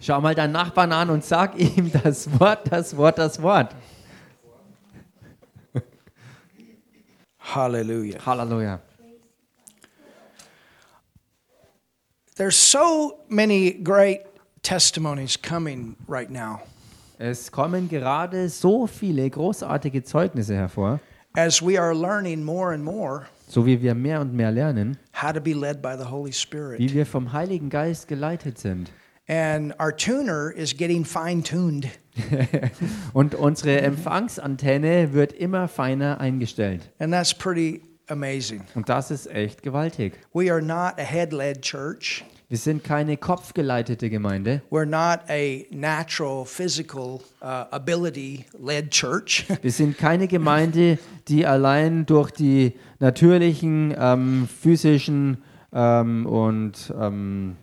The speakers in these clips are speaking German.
Schau mal deinen Nachbarn an und sag ihm das Wort, das Wort, das Wort. Hallelujah. Halleluja. There's so many great testimonies coming right now Es kommen gerade so viele großartige Zeugnisse hervor, as we are learning more and more so wie wir mehr und mehr lernen, how to be led by the Holy wie Spirit. wir vom Heiligen Geist geleitet sind. And our tuner is getting fine tuned. Und unsere Empfangsantenne wird immer feiner eingestellt. And that's pretty amazing. Und das ist echt gewaltig. We are not a head led church. Wir sind keine kopfgeleitete Gemeinde. We're not a natural, physical uh, ability led church. Wir sind keine Gemeinde, die allein durch die natürlichen ähm, physischen ähm, und ähm,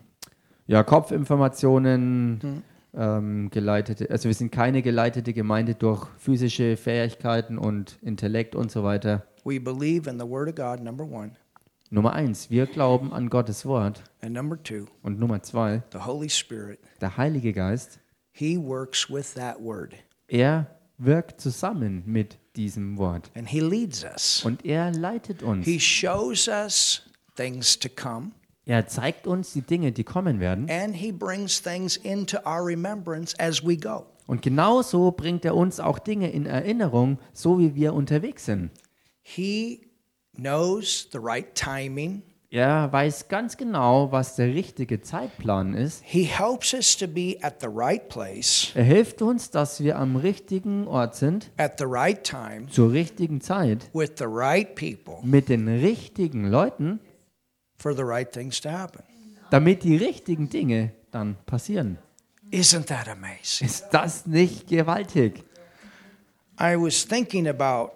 ja, Kopfinformationen ähm, geleitete. Also wir sind keine geleitete Gemeinde durch physische Fähigkeiten und Intellekt und so weiter. we believe in the Word of God, number one. Nummer eins, wir glauben an Gottes Wort. And number two, Und Nummer zwei, the Holy Spirit. der Heilige Geist, He works with that Word er wirkt zusammen mit diesem Wort. and He leads us. Und er leitet uns. He shows us things to come Er zeigt uns die Dinge, die kommen werden. and He brings things into our remembrance as we go. Und genauso bringt er uns auch Dinge in Erinnerung, so wie wir unterwegs sind. He knows the right timing. Er weiß ganz genau, was der richtige Zeitplan ist. He helps us to be at the right place Er hilft uns, dass wir am richtigen Ort sind, at the right time zur richtigen Zeit, with the right people mit den richtigen Leuten, for the right things to happen. damit die richtigen Dinge dann passieren. Isn't that amazing? Ist das nicht gewaltig? I was thinking about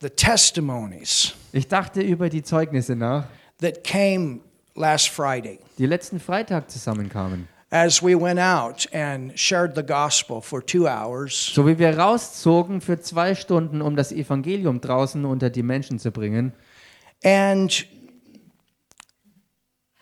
the testimonies Ich dachte über die Zeugnisse nach, that came last Friday die letzten Freitag zusammenkamen. as we went out and shared the gospel for two hours. So wie wir rauszogen für zwei Stunden, um das Evangelium draußen unter die Menschen zu bringen. And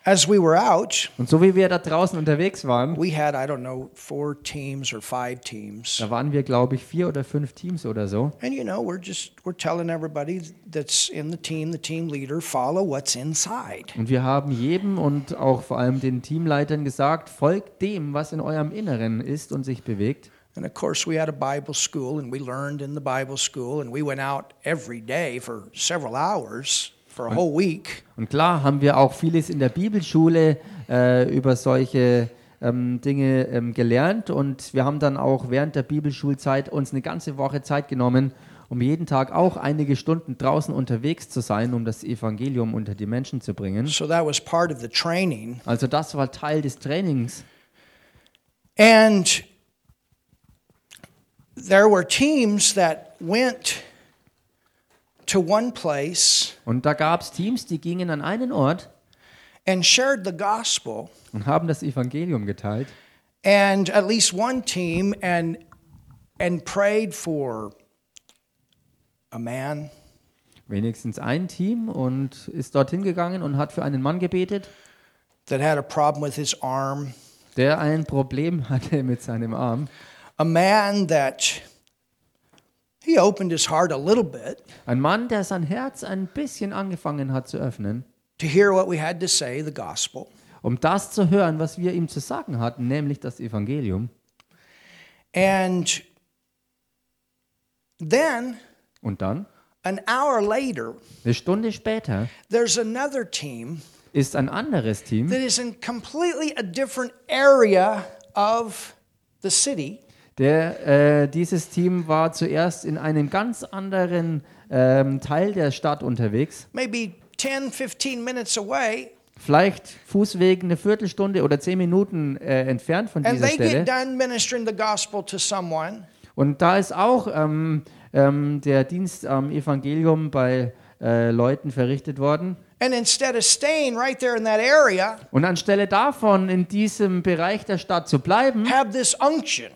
as we were out, Und so wie wir da draußen unterwegs waren, we had, I don't know, four teams or five teams. da waren wir, glaube ich, vier oder fünf Teams oder so. And you know, we're just we're telling everybody that's in the team, the team leader, follow what's inside. Und wir haben jedem und auch vor allem den Teamleitern gesagt, folgt dem, was in eurem Inneren ist und sich bewegt. And of course, we had a Bible school and we learned in the Bible school and we went out every day for several hours for a whole week. Und klar haben wir auch vieles in der Bibelschule äh, über solche ähm, Dinge ähm, gelernt und wir haben dann auch während der Bibelschulzeit uns eine ganze Woche Zeit genommen, um jeden Tag auch einige Stunden draußen unterwegs zu sein, um das Evangelium unter die Menschen zu bringen. So that was part of the training. Also das war Teil des Trainings. And there were teams that went to one place Und da gab es Teams, die gingen an einen Ort and shared the gospel. und haben das Evangelium geteilt. and at least one team and and prayed for a man Wenigstens ein Team und ist dorthin gegangen und hat für einen Mann gebetet, that had a problem with his arm der ein Problem hatte mit seinem Arm. a man that he opened his heart a little bit Ein Mann, der sein Herz ein bisschen angefangen hat zu öffnen, to hear what we had to say the gospel um das zu hören, was wir ihm zu sagen hatten, nämlich das Evangelium. and then Und dann, an hour later eine Stunde später, there's another team ist ein anderes Team, that is in completely a different area of the city der, äh, dieses Team war zuerst in einem ganz anderen ähm, Teil der Stadt unterwegs. maybe 10 15 minutes away Vielleicht Fußweg eine Viertelstunde oder zehn Minuten äh, entfernt von and dieser they Stelle. get done ministering the gospel to someone Und da ist auch ähm, ähm, der Dienst am Evangelium bei äh, Leuten verrichtet worden. and instead of staying right there in that area Und anstelle davon, in diesem Bereich der Stadt zu bleiben, have this unction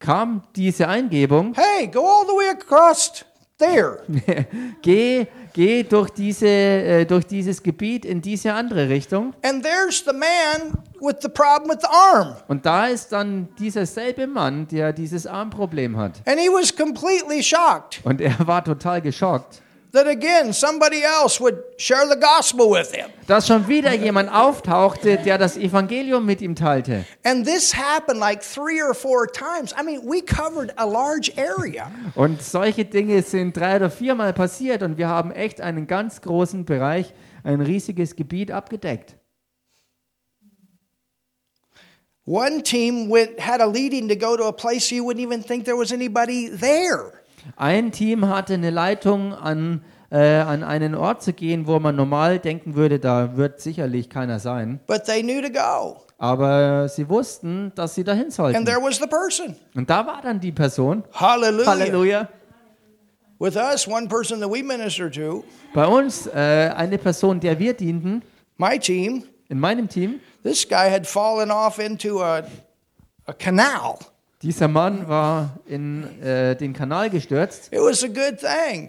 kam diese Eingebung, hey go all the way across there. geh, geh durch, diese, äh, durch dieses Gebiet in diese andere Richtung. And there's the man with the problem with the arm. Und da ist dann dieser selbe Mann, der dieses Armproblem hat. And he was completely shocked Und er war total geschockt, that again somebody else would share the gospel with him. dass schon wieder jemand auftauchte, der das Evangelium mit ihm teilte. And this happened like three or four times. I mean, we covered a large area. Und solche Dinge sind drei oder viermal passiert und wir haben echt einen ganz großen Bereich, ein riesiges Gebiet abgedeckt. One team went had a leading to go to a place you wouldn't even think there was anybody there. Ein Team hatte eine Leitung an, äh, an einen Ort zu gehen, wo man normal denken würde, da wird sicherlich keiner sein. But they knew to go. Aber sie wussten, dass sie dahin And sollten. there was the person. Und da war dann die Person. Hallelujah. Halleluja. With us, one person that we minister to, Bei uns äh, eine Person, der wir dienten, my team, in meinem Team. this guy had fallen off into a, a canal. Dieser Mann war in äh, den Kanal gestürzt It was a good thing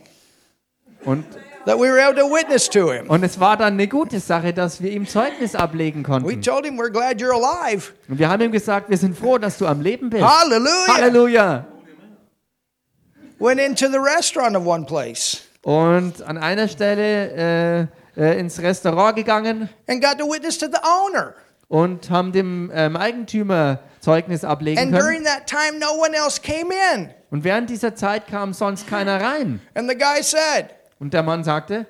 und, that we were able to witness to him. und es war dann eine gute Sache, dass wir ihm Zeugnis ablegen We konnten. told him we're glad you're alive. Und wir haben ihm gesagt, wir sind froh, dass du am Leben bist. Hallelujah. Halleluja. Went into the restaurant of one place Und an einer Stelle äh, äh, ins Restaurant gegangen and got to witness to the owner. und haben dem ähm, Eigentümer Zeugnis ablegen And können. during that time, no one else came in. Und während dieser Zeit kam sonst keiner rein. And the guy said, Und der Mann sagte,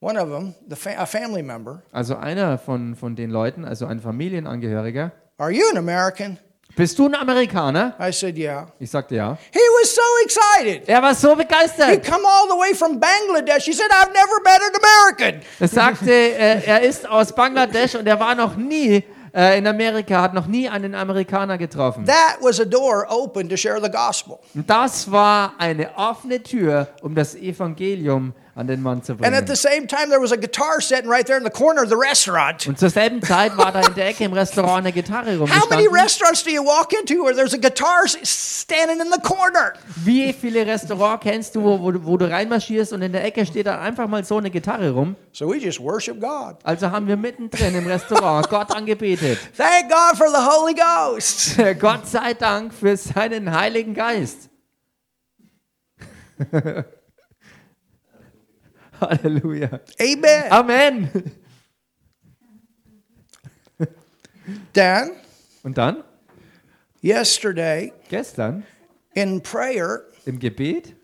one of them, the fa- a family member, also einer von, von den Leuten, also ein Familienangehöriger, Are you an American? bist du ein Amerikaner? I said, Yeah. Ich sagte ja. He was so excited. Er war so He begeistert. come all the way from Bangladesh. He said, I've never met an American. Er sagte, äh, er ist aus Bangladesch und er war noch nie äh, in Amerika, hat noch nie einen Amerikaner getroffen. That was a door open to share the gospel. Und das war eine offene Tür, um das Evangelium an den Mann zu bringen. right. Und zur selben Zeit war da in der Ecke im Restaurant eine Gitarre rumgestanden. Wie viele Restaurants kennst du, wo, wo, du- wo du reinmarschierst und in der Ecke steht dann einfach mal so eine Gitarre rum? So we just worship God. Also haben wir mittendrin im Restaurant Gott angebetet. Thank God for the Holy Ghost. Gott sei Dank für seinen Heiligen Geist. Halleluja. Amen. Amen. Dan, Und dann, yesterday gestern in prayer, im Gebet,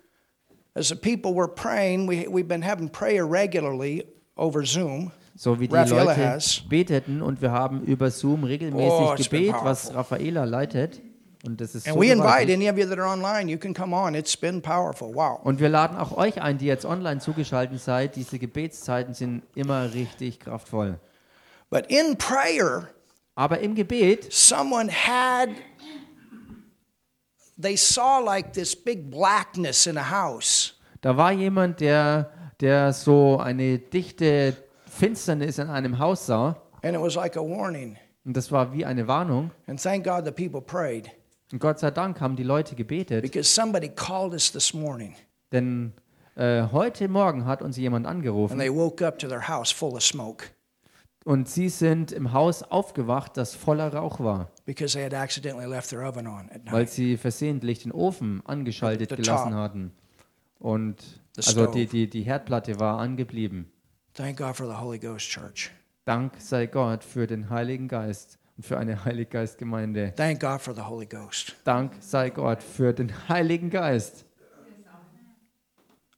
as the people were praying, we, we've been having prayer regularly over Zoom. so wie die Raffaella Leute has. beteten und wir haben über Zoom regelmäßig Oh, Gebet, was. Raffaela leitet. Und das ist And so we invite any of you that are online, you can come on. It's been powerful. Wow. Und wir laden auch euch ein, die jetzt online zugeschaltet seid. Diese Gebetszeiten sind immer richtig kraftvoll. But in prayer, Aber im Gebet someone had, they saw like this big blackness in a house. Da war jemand, der, der so eine dichte Finsternis in einem Haus sah. And it was like a warning. Und das war wie eine Warnung. And thank God the people prayed Und Gott sei Dank haben die Leute gebetet. because somebody called us this morning Denn äh, heute Morgen hat uns jemand and angerufen. they woke up to their house full of smoke Und sie sind im Haus aufgewacht, das voller Rauch war. because they had accidentally left their oven on at Weil night. sie versehentlich den Ofen angeschaltet The gelassen top. hatten. Und The also die, die, die Herdplatte war angeblieben. Thank God for the Holy Ghost Church. Dank sei Gott für den Heiligen Geist und für eine Heiliggeistgemeinde. Thank God for the Holy Ghost. Dank sei Gott für den Heiligen Geist.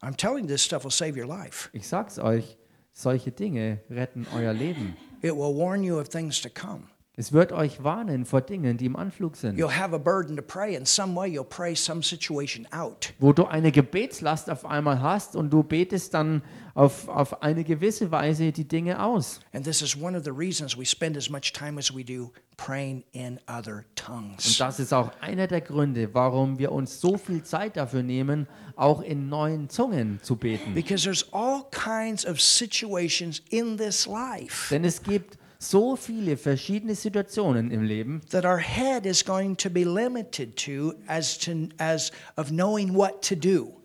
I'm telling this stuff will save your life. Ich sag's euch, solche Dinge retten euer Leben. It will warn you of things to come. Es wird euch warnen vor Dingen, die im Anflug sind. You'll have a burden to pray. In some way, you'll pray some situation out. Wo du eine Gebetslast auf einmal hast und du betest dann auf, auf eine gewisse Weise die Dinge aus. And this is one of the reasons we spend as much time as we do praying in other Und das ist auch einer der Gründe, warum wir uns so viel Zeit dafür nehmen, auch in neuen Zungen zu beten. Because there's all kinds of situations in this life Denn es gibt so viele verschiedene Situationen im Leben, that our head is going to be limited to as to as of knowing what to do.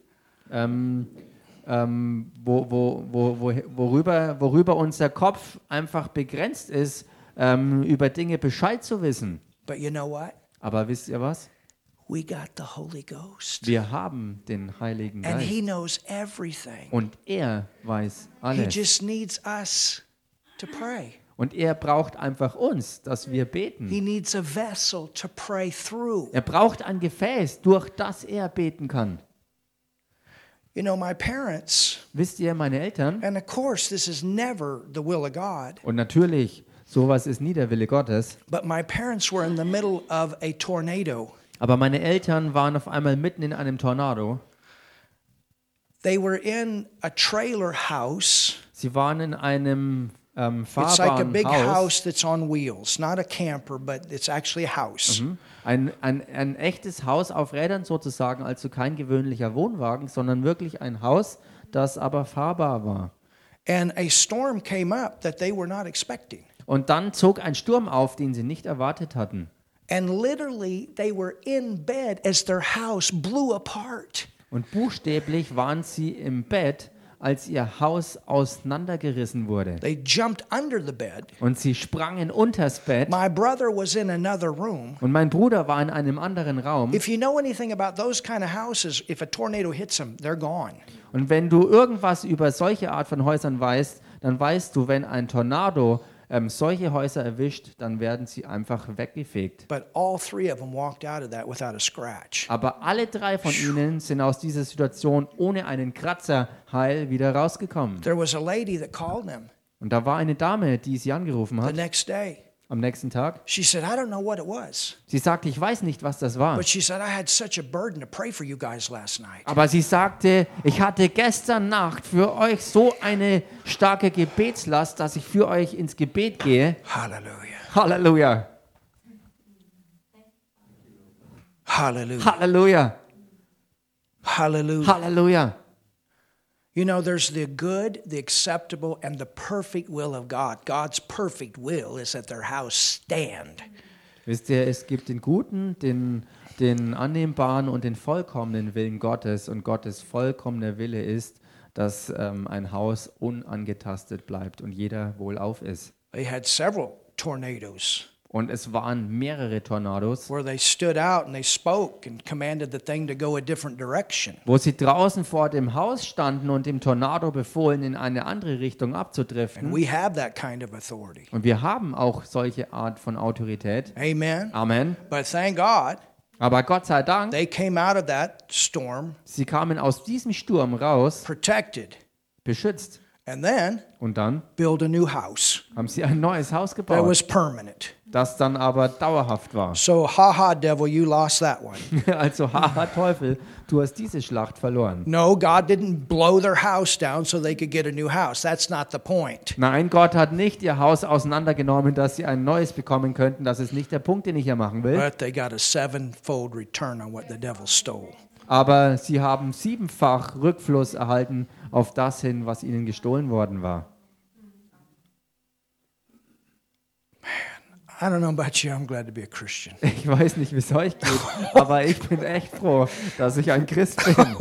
ähm, ähm, wo, wo, wo, wo, worüber, worüber unser Kopf einfach begrenzt ist, ähm, über Dinge Bescheid zu wissen. But you know what? Aber wisst ihr was? We got the Holy Ghost. Wir haben den Heiligen And Geist. He knows everything. Und er weiß He alles. just needs us to pray. Und er braucht einfach uns, dass wir beten. He needs a vessel to pray through. Er braucht ein Gefäß, durch das er beten kann. You know, my parents, Wisst ihr, meine Eltern, and of course, this is never the will of God, und natürlich, sowas ist nie der Wille Gottes, but my parents were in the middle of a tornado. aber meine Eltern waren auf einmal mitten in einem Tornado. They were in a trailer house. Sie waren in einem ähm, It's like a big house that's on wheels, not a camper, but it's actually a house. Ein, ein, ein echtes Haus auf Rädern sozusagen, also kein gewöhnlicher Wohnwagen, sondern wirklich ein Haus, das aber fahrbar war. And a storm came up that they were not expecting. Und dann zog ein Sturm auf, den sie nicht erwartet hatten. And literally, they were in bed as their house blew apart. Und buchstäblich waren sie im Bett, als ihr Haus auseinandergerissen wurde. They jumped under the bed. Und sie sprangen unters Bett. My brother was in another room. Und mein Bruder war in einem anderen Raum. If you know anything about those kind of houses, if a tornado hits them, they're gone. Und wenn du irgendwas über solche Art von Häusern weißt, dann weißt du, wenn ein Tornado ähm, solche Häuser erwischt, dann werden sie einfach weggefegt. But all three of them walked out of that without a scratch. Aber alle drei von ihnen sind aus dieser Situation ohne einen Kratzer heil wieder rausgekommen. There was a lady that called them Und da war eine Dame, die sie angerufen the hat next day. Am nächsten Tag. She said, I don't know what it was, Sie sagte, ich weiß nicht, was das war. but she said, I had such a burden to pray for you guys last night. Aber sie sagte, ich hatte gestern Nacht für euch so eine starke Gebetslast, dass ich für euch ins Gebet gehe. Hallelujah. Halleluja, Hallelujah. Halleluja, Hallelujah. Halleluja. You know, there's the good, the acceptable, and the perfect will of God. God's perfect will is that their house stand. Wisst ihr, es gibt den guten, den, den annehmbaren und den vollkommenen Willen Gottes. Und Gottes vollkommener Wille ist, dass ähm, ein Haus unangetastet bleibt und jeder wohlauf ist. They had several tornadoes Und es waren mehrere Tornados, where they stood out and they spoke and commanded the thing to go a different direction. wo sie draußen vor dem Haus standen und dem Tornado befohlen, in eine andere Richtung And abzudriften. we have that kind of authority. Und wir haben auch solche Art von Autorität. Amen. Amen. But thank God Aber Gott sei Dank, they came out of that storm sie kamen aus diesem Sturm raus, protected beschützt. And then Und dann build a new house haben sie ein neues Haus that gebaut, was permanent. das dann aber dauerhaft war. So, ha ha, devil, you lost that one. Also, haha, Teufel, du hast diese Schlacht verloren. No, God didn't blow their house down so they could get a new house. That's not the point. Nein, Gott hat nicht ihr Haus auseinandergenommen, dass sie ein neues bekommen könnten. Das ist nicht der Punkt, den ich hier machen will. But they got a sevenfold return on what the devil stole. Aber sie haben siebenfach Rückfluss erhalten auf das hin, was ihnen gestohlen worden war. I don't know about you, I'm glad to be a Christian. Ich weiß nicht, wie es euch geht, aber ich bin echt froh, dass ich ein Christ bin.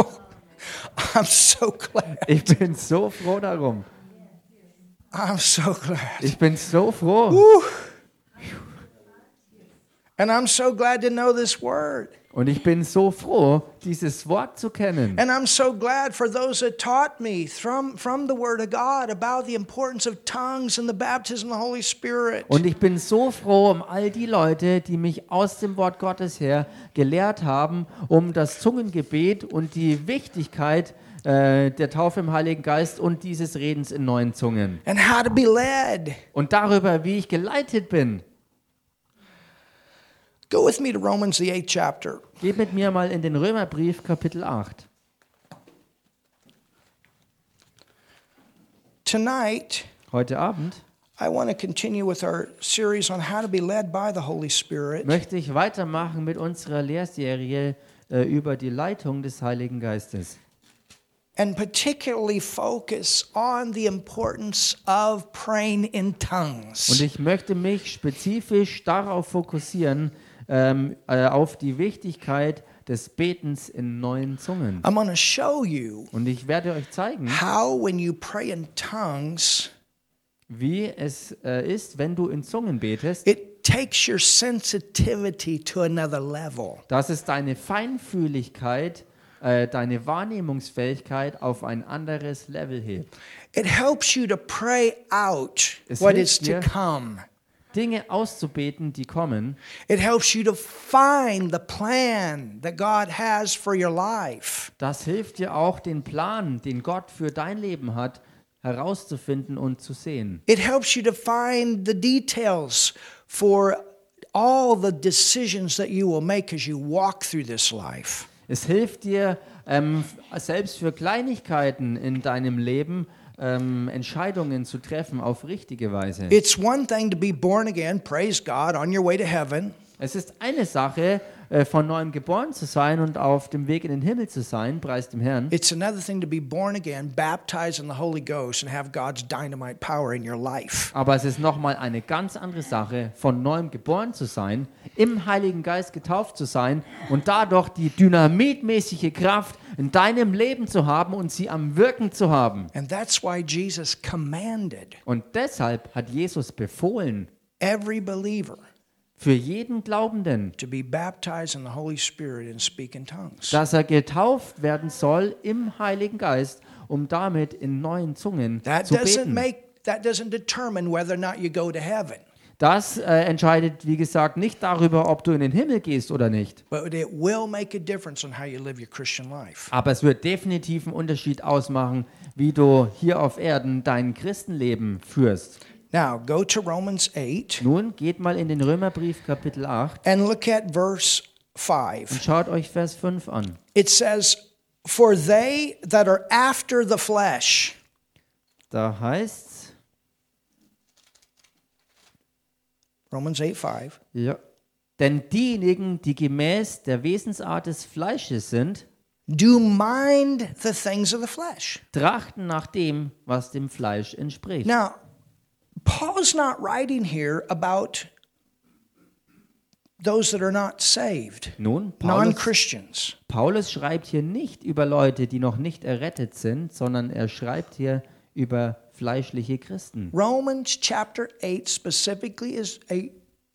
I'm so glad. Ich bin so froh darum. I'm so glad. Ich bin so froh. And I'm so glad to know this word. Und ich bin so froh, dieses Wort zu kennen. And I'm so glad for those that taught me from, from the Word of God about the importance of tongues and the baptism of the Holy Spirit. Und ich bin so froh um all die Leute, die mich aus dem Wort Gottes her gelehrt haben, um das Zungengebet und die Wichtigkeit äh, der Taufe im Heiligen Geist und dieses Redens in neuen Zungen. And how to be led. Und darüber, wie ich geleitet bin. Go with me to Romans, the eighth chapter. Geht mit mir mal in den Römerbrief, Kapitel 8. Tonight, Heute Abend I want to continue with our series on how to be led by the Holy Spirit. möchte ich weitermachen mit unserer Lehrserie äh, über die Leitung des Heiligen Geistes. and particularly focus on the importance of praying in Und tongues. ich möchte mich spezifisch darauf fokussieren, ähm, äh, auf die Wichtigkeit des Betens in neuen Zungen. I'm going to show you Und ich werde euch zeigen, how, when you pray in tongues, wie es äh, ist, wenn du in Zungen betest, it takes your sensitivity to another level. dass es deine Feinfühligkeit, äh, deine Wahrnehmungsfähigkeit auf ein anderes Level hebt. It helps you to pray out Es what hilft is to dir. come. Dinge auszubeten, die kommen. It helps you to find the plan that God has for your life. Das hilft dir auch, den Plan, den Gott für dein Leben hat, herauszufinden und zu sehen. It helps you to find the details for all the decisions that you will make as you walk through this life. Es hilft dir, ähm, selbst für Kleinigkeiten in deinem Leben ähm, Entscheidungen zu treffen auf richtige Weise. It's one thing to be born again, praise God, on your way to heaven. Es ist eine Sache, äh, von neuem geboren zu sein und auf dem Weg in den Himmel zu sein, preis dem Herrn. It's another thing to be born again, baptized in the Holy Ghost, and have God's dynamite power in your life. Aber es ist nochmal eine ganz andere Sache, von neuem geboren zu sein, im Heiligen Geist getauft zu sein und dadurch die dynamitmäßige Kraft in deinem Leben zu haben und sie am Wirken zu haben. And that's why Jesus commanded Und deshalb hat Jesus befohlen, every believer für jeden Glaubenden, dass er getauft werden soll im Heiligen Geist, um damit in neuen Zungen That zu doesn't beten. make that doesn't determine whether or not you go to heaven, Das äh, entscheidet, wie gesagt, nicht darüber, ob du in den Himmel gehst oder nicht. but it will make a difference on how you live your Christian life. Aber es wird definitiv einen Unterschied ausmachen, wie du hier auf Erden dein Christenleben führst. Now, go to Romans 8 Nun geht mal in den Römerbrief Kapitel 8 and look at verse und 5. schaut euch Vers 5 an. It says, "For they that are after the flesh Da heißt Romans 8 5. ja, denn diejenigen, die gemäß der Wesensart des Fleisches sind, Do mind the things of the flesh. trachten nach dem, was dem Fleisch entspricht. Now, Paul's not writing here about those that are not saved, Nun, non Paulus, Christians. Paulus schreibt hier nicht über Leute, die noch nicht errettet sind, sondern er schreibt hier über fleischliche Christen. Romans chapter 8 specifically is a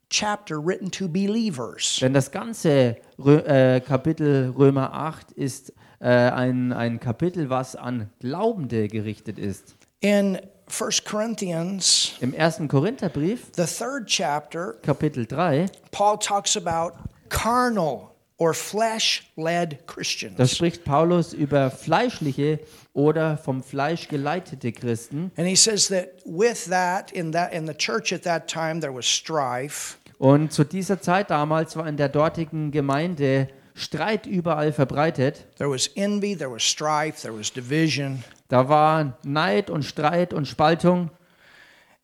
chapter written to believers. Denn das ganze Rö äh, Kapitel Römer 8 ist äh, ein, ein Kapitel, was an Glaubende gerichtet ist. In 1 Corinthians, Im ersten Korintherbrief, the third chapter, Kapitel 3, Paul talks about carnal or flesh led da Christians. spricht Paulus über fleischliche oder vom Fleisch geleitete Christen. And he says that with that in that in the church at that time there was strife Und zu dieser Zeit damals war in der dortigen Gemeinde Streit überall verbreitet. There was envy, there was strife, there was division. Da war Neid und Streit und Spaltung.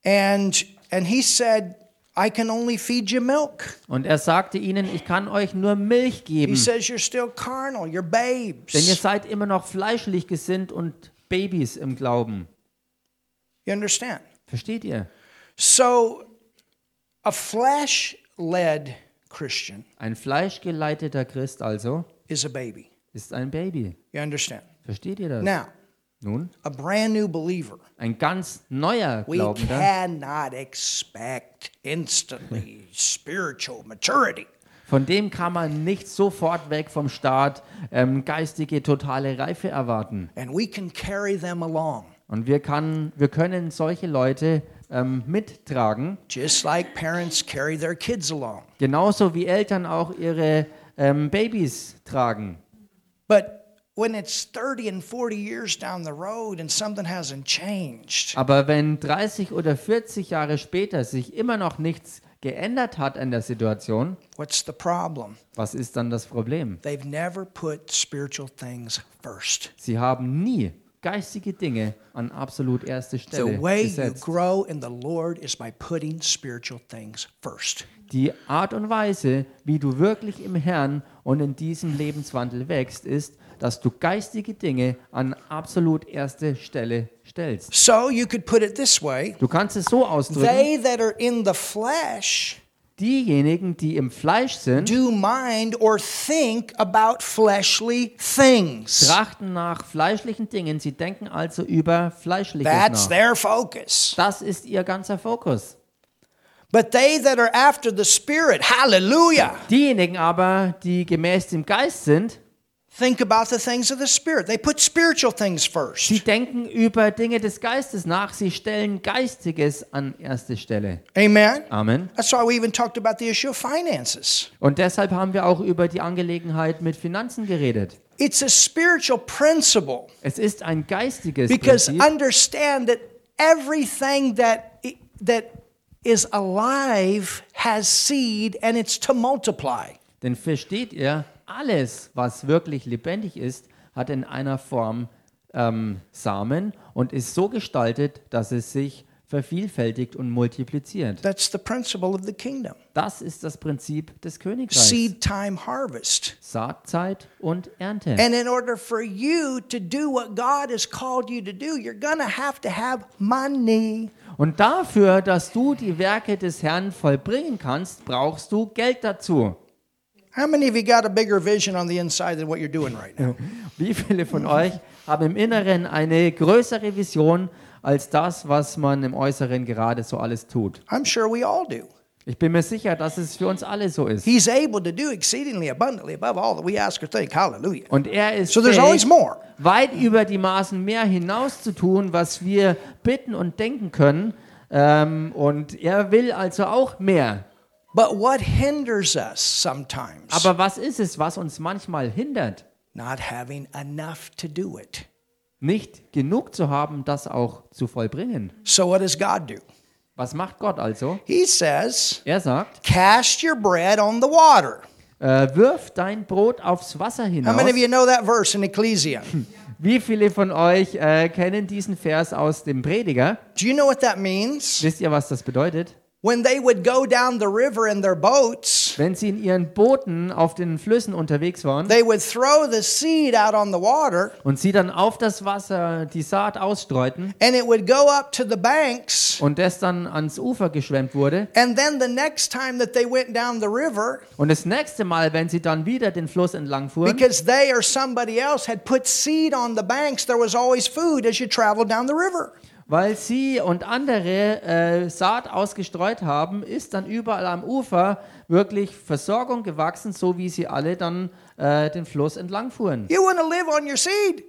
And and he said, I can only feed you milk. Und er sagte ihnen, ich kann euch nur Milch He geben, says you're still carnal, you're denn ihr babes. seid immer noch fleischlich gesinnt und Babys im Glauben. You understand? Versteht ihr? So a flesh-led Christian Ein fleischgeleiteter Christ also is a baby. ist ein Baby. You understand? Versteht ihr das? Now, Nun, a brand new believer, ein ganz neuer we Glaubender, cannot expect instantly spiritual maturity. von dem kann man nicht sofort weg vom Start ähm, geistige totale Reife erwarten. And we can carry them along. Und wir, kann, wir können solche Leute ähm, mittragen, just like parents carry their kids along. genauso wie Eltern auch ihre ähm, Babys tragen. But when it's 30 and 40 years down the road and something hasn't changed, Aber wenn 30 oder 40 Jahre später sich immer noch nichts geändert hat an der Situation, what's the problem? was ist dann das Problem? They've never put spiritual things first. Sie haben nie geistige Dinge an absolut erste The Stelle way you gesetzt. grow in the Lord is by putting spiritual things first. Die Art und Weise, wie du wirklich im Herrn und in diesem Lebenswandel wächst, ist, dass du geistige Dinge an absolut erste Stelle stellst. So you could put it this way Du kannst es so ausdrücken, they that are in the flesh diejenigen, die im Fleisch sind, do mind or think about fleshly things. trachten nach fleischlichen Dingen. Sie denken also über Fleischliches That's nach. their focus. Das ist ihr ganzer Fokus. But they that are after the Spirit, hallelujah, Diejenigen aber, die gemäß dem Geist sind, think about the things of the Spirit. They put spiritual things sie first. denken über Dinge des Geistes nach. Sie stellen Geistiges an erste Stelle. Amen. Amen. That's why we even talked about the issue of finances. Und deshalb haben wir auch über die Angelegenheit mit Finanzen geredet. It's a spiritual principle Es ist ein geistiges because Prinzip. understand that everything that that is alive has seed and it's to multiply. Denn versteht ihr, alles, was wirklich lebendig ist, hat in einer Form ähm, Samen und ist so gestaltet, dass es sich vervielfältigt und multipliziert. That's the principle of the kingdom. Das ist das Prinzip des Königreichs. Seed time harvest. Saatzeit und Ernte. And in order for you to do what God has called you to do, you're to have to have money. Und dafür, dass du die Werke des Herrn vollbringen kannst, brauchst du Geld dazu. How many of you got a bigger vision on the inside than what you're doing right now? Wie viele von euch haben im Inneren eine größere Vision als das, was man im Äußeren gerade so alles tut? I'm sure we all do. Ich bin mir sicher, dass es für uns alle so ist. He's able to do exceedingly abundantly above all that we ask or think. Hallelujah. Und er ist So there's always more. weit über die Maßen mehr hinaus zu tun, was wir bitten und denken können. Ähm, und er will also auch mehr. But what hinders us sometimes? Aber was ist es, was uns manchmal hindert, Not having enough to do it. nicht genug zu haben, das auch zu vollbringen? So what does God do? Was macht Gott also? He says, Er sagt, Cast your bread on the water. äh, wirf dein Brot aufs Wasser How hinaus. many of you know that verse in Ecclesia? Wie viele von euch äh, kennen diesen Vers aus dem Prediger? Do you know what that means? Wisst ihr, was das bedeutet? When they would go down the river in their boats, Wenn sie in ihren Booten auf den Flüssen unterwegs waren they would throw the seed out on the water und sie dann auf das Wasser die Saat ausstreuten and it would go up to the banks. und das dann ans Ufer geschwemmt wurde. And then the next time that they went down the river, Und das nächste Mal, wenn sie dann wieder den Fluss entlang fuhren, because they or somebody else had put seed on the banks, there was always food as you traveled down the river. Weil sie und andere äh, Saat ausgestreut haben, ist dann überall am Ufer wirklich Versorgung gewachsen, so wie sie alle dann äh, den Fluss entlang fuhren. You want to live on your seed.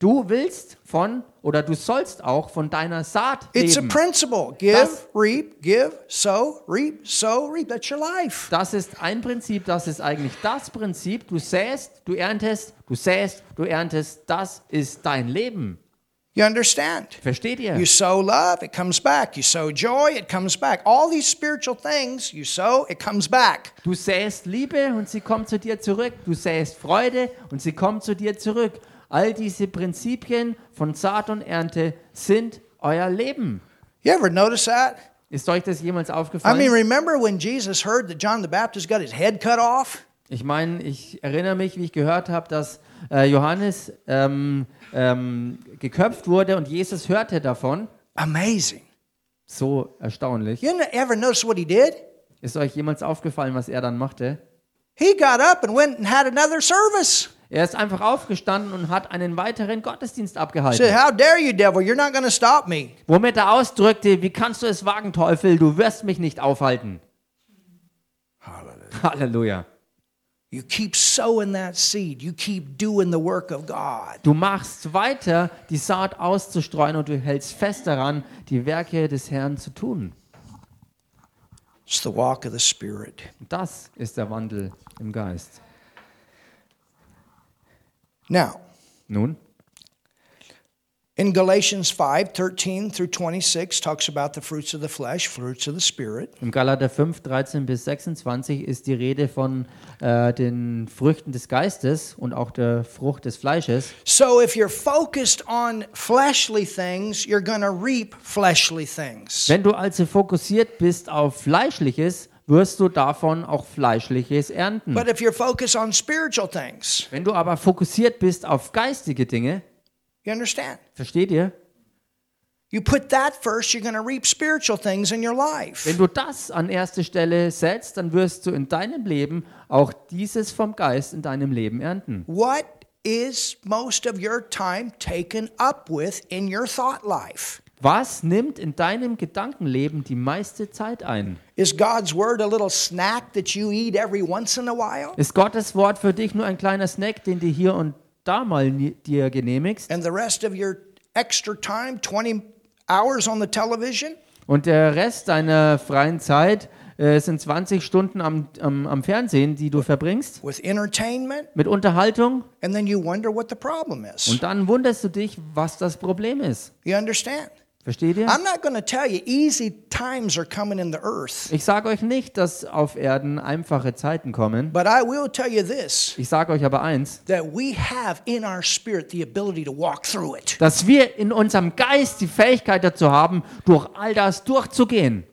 Du willst von oder du sollst auch von deiner Saat It's a leben. principle. Give, Das- reap, give, sow, reap, sow, reap. That's your life. Das ist ein Prinzip, das ist eigentlich das Prinzip. Du säst, du erntest, du säst, du erntest. Das ist dein Leben. You understand? Versteht ihr? You sow love, it comes back. You sow joy, it comes back. All these spiritual things you sow, it comes back. Du säst Liebe und sie kommt zu dir zurück. Du säst Freude und sie kommt zu dir zurück. All diese Prinzipien von Saat und Ernte sind euer Leben. You ever notice that? Ist euch das jemals I aufgefallen? mean, remember when Jesus heard that John the Baptist got his head cut off? Ich meine, ich erinnere mich, wie ich gehört habe, dass äh, Johannes ähm, ähm, geköpft wurde und Jesus hörte davon. Amazing. So erstaunlich. You ever notice what he did? Ist euch jemals aufgefallen, was er dann machte? He got up and went and had another service. Er ist einfach aufgestanden und hat einen weiteren Gottesdienst abgehalten. How dare you, devil? You're not going to stop me. Womit er ausdrückte, wie kannst du es wagen, Teufel, du wirst mich nicht aufhalten. Hallelujah. Halleluja. You keep sowing that seed. You keep doing the work of God. Du machst weiter, die Saat auszustreuen und du hältst fest daran, die Werke des Herrn zu tun. It's the walk of the Spirit. Das ist der Wandel im Geist. Now, Nun, in Galatians 5 13 through 26, talks about the fruits of the flesh, fruits of the Spirit. im Galater 5, 13 bis 26 ist die Rede von äh, den Früchten des Geistes und auch der Frucht des Fleisches. So, if you're focused on fleshly things, you're going to reap fleshly things. Wenn du also fokussiert bist auf Fleischliches, wirst du davon auch Fleischliches ernten. But if you're focused on spiritual things, Wenn du aber fokussiert bist auf geistige Dinge, you understand? versteht ihr? you put that first, you're going to reap spiritual things in your life. Wenn du das an erste Stelle setzt, dann wirst du in deinem Leben auch dieses vom Geist in deinem Leben ernten. What is most of your time taken up with in your thought life? Was nimmt in deinem Gedankenleben die meiste Zeit ein? Is God's word a little snack that you eat every once in a while? Ist Gottes Wort für dich nur ein kleiner Snack, den du hier und da mal dir genehmigst? And the rest of your extra time, 20 hours on the television? Und der Rest deiner freien Zeit äh, sind 20 Stunden am, am, am Fernsehen, die du verbringst, with entertainment, mit Unterhaltung. and then you wonder what the problem is. Und dann wunderst du dich, was das Problem ist. You understand? Versteht ihr? I'm not going to tell you easy times are coming in the earth, Ich sage euch nicht, dass auf Erden einfache Zeiten kommen. but I will tell you this Ich sage euch aber eins, that we have in our spirit the ability to walk through it. dass wir in unserem Geist die Fähigkeit dazu haben, durch all das durchzugehen.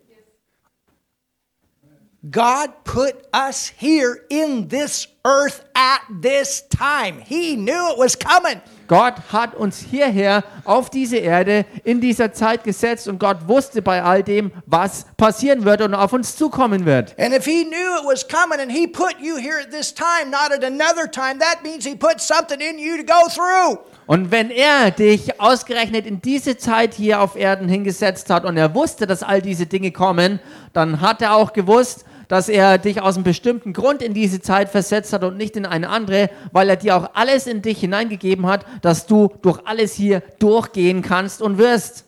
God put us here in this earth at this time. He knew it was coming. Gott hat uns hierher auf diese Erde in dieser Zeit gesetzt und Gott wusste bei all dem, was passieren wird und auf uns zukommen wird. And if he knew it was coming and he put you here at this time, not at another time, that means he put something in you to go through. Und wenn er dich ausgerechnet in diese Zeit hier auf Erden hingesetzt hat und er wusste, dass all diese Dinge kommen, dann hat er auch gewusst, dass er dich aus einem bestimmten Grund in diese Zeit versetzt hat und nicht in eine andere, weil er dir auch alles in dich hineingegeben hat, dass du durch alles hier durchgehen kannst und wirst.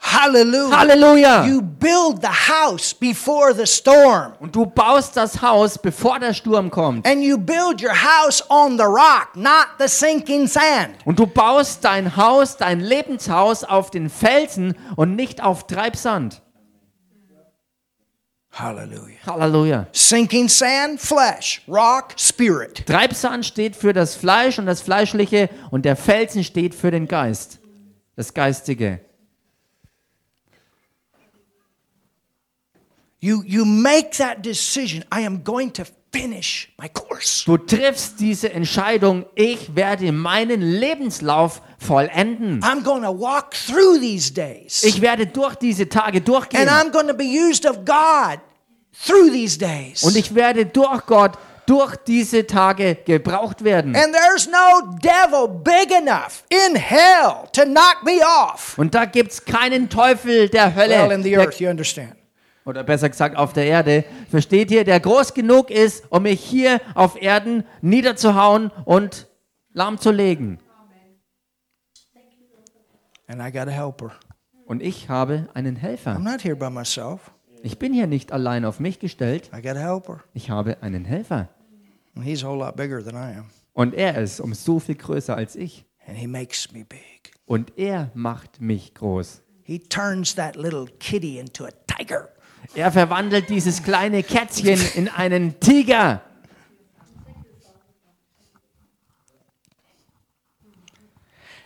Hallelujah. Halleluja! You build the house before the storm. Und du baust das Haus, bevor der Sturm kommt. And you build your house on the rock, not the sinking sand. Und du baust dein Haus, dein Lebenshaus auf den Felsen und nicht auf Treibsand. Hallelujah. Halleluja. Sinking sand, flesh. Rock, spirit. Treibsand steht für das Fleisch und das Fleischliche und der Felsen steht für den Geist, das Geistige. You, you make that decision. I am going to finish my course. Du triffst diese Entscheidung, ich werde meinen Lebenslauf vollenden. I'm going to walk through these days. Ich werde durch diese Tage durchgehen and I'm going to be used of God through these days. und ich werde durch Gott durch diese Tage gebraucht werden. and there's no devil big enough in hell to knock me off. Und da gibt es keinen Teufel der Well, Hölle, in the earth, you understand. Oder besser gesagt auf der Erde, versteht ihr, der groß genug ist, um mich hier auf Erden niederzuhauen und lahmzulegen. And I got a helper. Und ich habe einen Helfer. I'm not here by myself. Ich bin hier nicht allein auf mich gestellt, I got a helper. ich habe einen Helfer. And he's a whole lot bigger than I am. Und er ist um so viel größer als ich. And he makes me big. Und er macht mich groß. He turns that little kitty into a tiger. Er verwandelt dieses kleine Kätzchen in einen Tiger.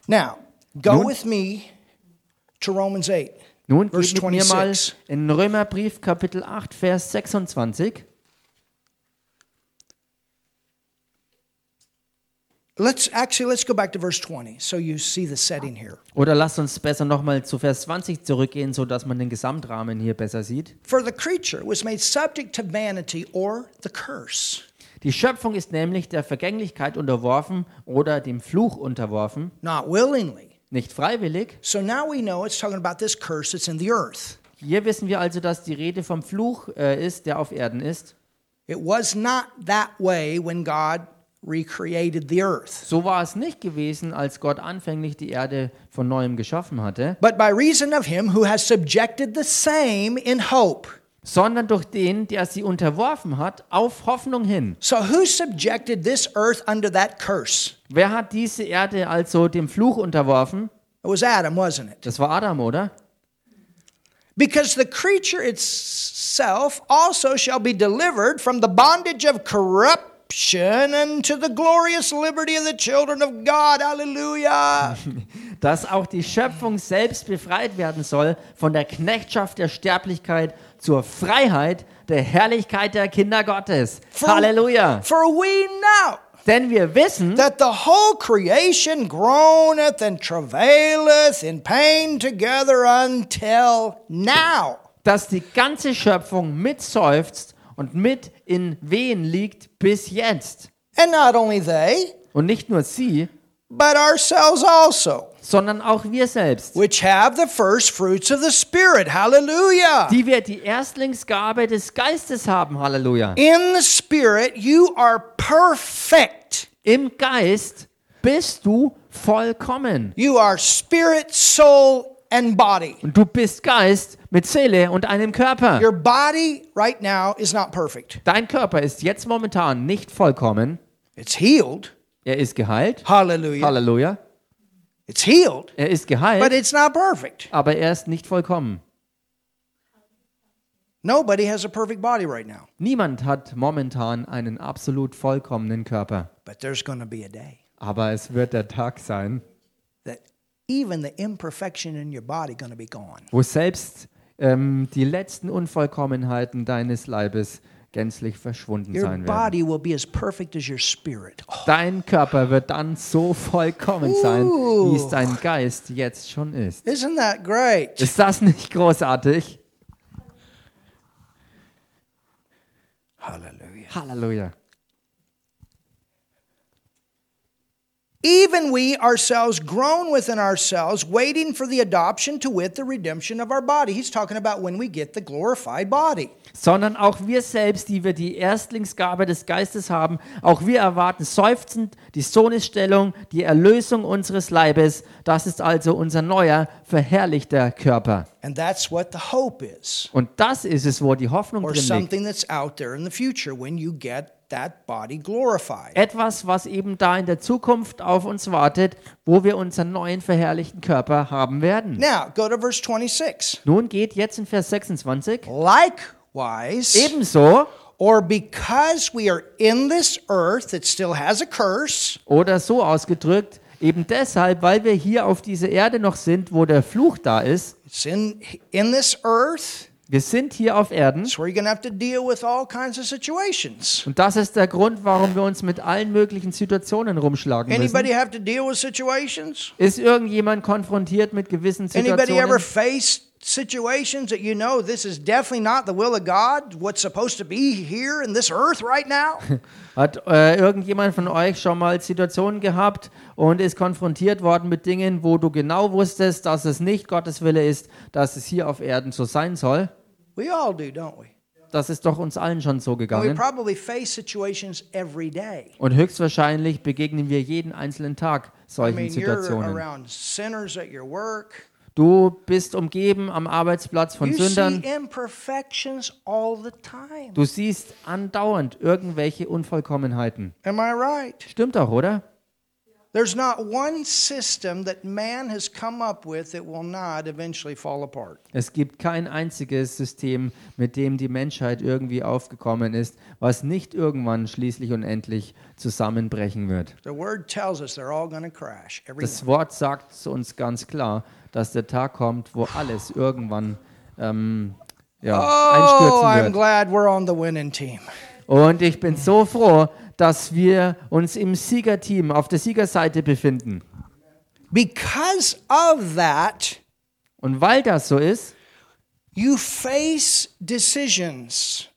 Now, go Nun- with me to Romans 8. Nun geht mit mir mal 26. in Römerbrief Kapitel 8, Vers 26. Let's actually let's go back to verse 20 so you see the setting here. Oder lasst uns besser nochmal zu Vers 20 zurückgehen, sodass man den Gesamtrahmen hier besser sieht. For the creature was made subject to vanity or the curse, Die Schöpfung ist nämlich der Vergänglichkeit unterworfen oder dem Fluch unterworfen, not willingly. nicht freiwillig. So now we know it's talking about this curse that's in the earth. Hier wissen wir also, dass die Rede vom Fluch äh, ist, der auf Erden ist. It was not that way when God recreated the earth. So war es nicht gewesen, als Gott anfänglich die Erde von neuem geschaffen hatte, But by reason of him who has subjected the same in hope. sondern durch den, der sie unterworfen hat, auf Hoffnung hin. So who subjected this earth under that curse? Wer hat diese Erde also dem Fluch unterworfen? It was Adam, wasn't it? Das war Adam, oder? Because the creature itself also shall be delivered from the bondage of corruption unto the glorious liberty of the children of God. Hallelujah. Dass auch die Schöpfung selbst befreit werden soll von der Knechtschaft der Sterblichkeit zur Freiheit der Herrlichkeit der Kinder Gottes. Halleluja! For we know Denn wir wissen, that the whole creation groaneth and travaileth in pain together until now. dass die ganze Schöpfung mitseufzt und mit in Wehen liegt bis jetzt. And not only they, Und nicht nur sie, but ourselves also, sondern auch wir selbst, which have the first fruits of the Spirit. Hallelujah. die wir die Erstlingsgabe des Geistes haben. Halleluja. In the Spirit, you are perfect. Im Geist bist du vollkommen. You are spirit, soul, and body. Und du bist Geist mit Seele und einem Körper. Your body right now is not perfect. Dein Körper ist jetzt momentan nicht vollkommen. It's healed. Er ist geheilt. Hallelujah. Halleluja. It's healed, Er ist but geheilt, it's not perfect. aber er ist nicht vollkommen. Nobody has a perfect body right now. Niemand hat momentan einen absolut vollkommenen Körper. But there's going to be a day Aber es wird der Tag sein, even the imperfection in your body going to be gone. wo selbst ähm, die letzten Unvollkommenheiten deines Leibes gänzlich verschwunden Your sein werden. body will be as perfect as your spirit. Oh, Dein Körper wird dann so vollkommen sein, wie es dein Geist jetzt schon ist. isn't that great? Ist das nicht großartig? Hallelujah. Halleluja. Even we ourselves groan within ourselves, waiting for the adoption to wit the redemption of our body. He's talking about when we get the glorified body. Sondern auch wir selbst, die wir die Erstlingsgabe des Geistes haben, auch wir erwarten seufzend die Sohnesstellung, die Erlösung unseres Leibes. Das ist also unser neuer, verherrlichter Körper. And that's what the hope is, Und das ist es, wo die Hoffnung or drin liegt. something that's out there in the future when you get that body glorified. Etwas, was eben da in der Zukunft auf uns wartet, wo wir unseren neuen, verherrlichten Körper haben werden. Now, go to verse 26. Nun geht jetzt in Vers 26. Likewise, Ebenso or because we are in this earth that still has a curse, oder so ausgedrückt, eben deshalb, weil wir hier auf dieser Erde noch sind, wo der Fluch da ist. in, in this earth, Wir sind hier auf Erden it's where you're going to have to deal with all kinds of situations. und das ist der Grund, warum wir uns mit allen möglichen Situationen rumschlagen müssen. have to deal with situations? Ist irgendjemand konfrontiert mit gewissen Situationen? situations that you know this is definitely not the will of God, what's supposed to be here in this earth right now? Hat äh, irgendjemand von euch schon mal Situationen gehabt und ist konfrontiert worden mit Dingen, wo du genau wusstest, dass es nicht Gottes Wille ist, dass es hier auf Erden so sein soll? We all do, don't we? Das ist doch uns allen schon so gegangen. probably face situations every day. Und höchstwahrscheinlich begegnen wir jeden einzelnen Tag I solchen mean, you're Situationen. around sinners at your work. Du bist umgeben am Arbeitsplatz von Sündern. Du siehst andauernd irgendwelche Unvollkommenheiten. Am I right? Stimmt doch, oder? There's not one system that man has come up with that will not eventually fall apart. Es gibt kein einziges System, mit dem die Menschheit irgendwie aufgekommen ist, was nicht irgendwann schließlich und endlich zusammenbrechen wird. The word tells us they're all going to crash. Das Wort sagt uns ganz klar, dass der Tag kommt, wo alles irgendwann ähm, ja, Oh, einstürzen I'm wird. glad we're on the winning team. Und ich bin so froh, dass wir uns im Siegerteam auf der Siegerseite befinden. Because of that, Und weil das so ist, you face decisions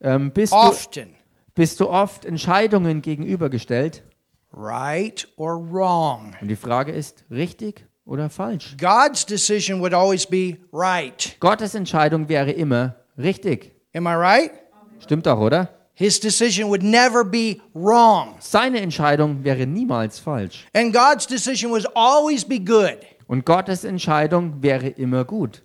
ähm, bist, du, often, bist du oft Entscheidungen gegenübergestellt. right or wrong. Und die Frage ist, richtig oder falsch? God's decision would always be right. Gottes Entscheidung wäre immer richtig. Am I right? Stimmt doch, oder? His decision would never be wrong. Seine Entscheidung wäre niemals falsch. And God's decision would always be good. Und Gottes Entscheidung wäre immer gut.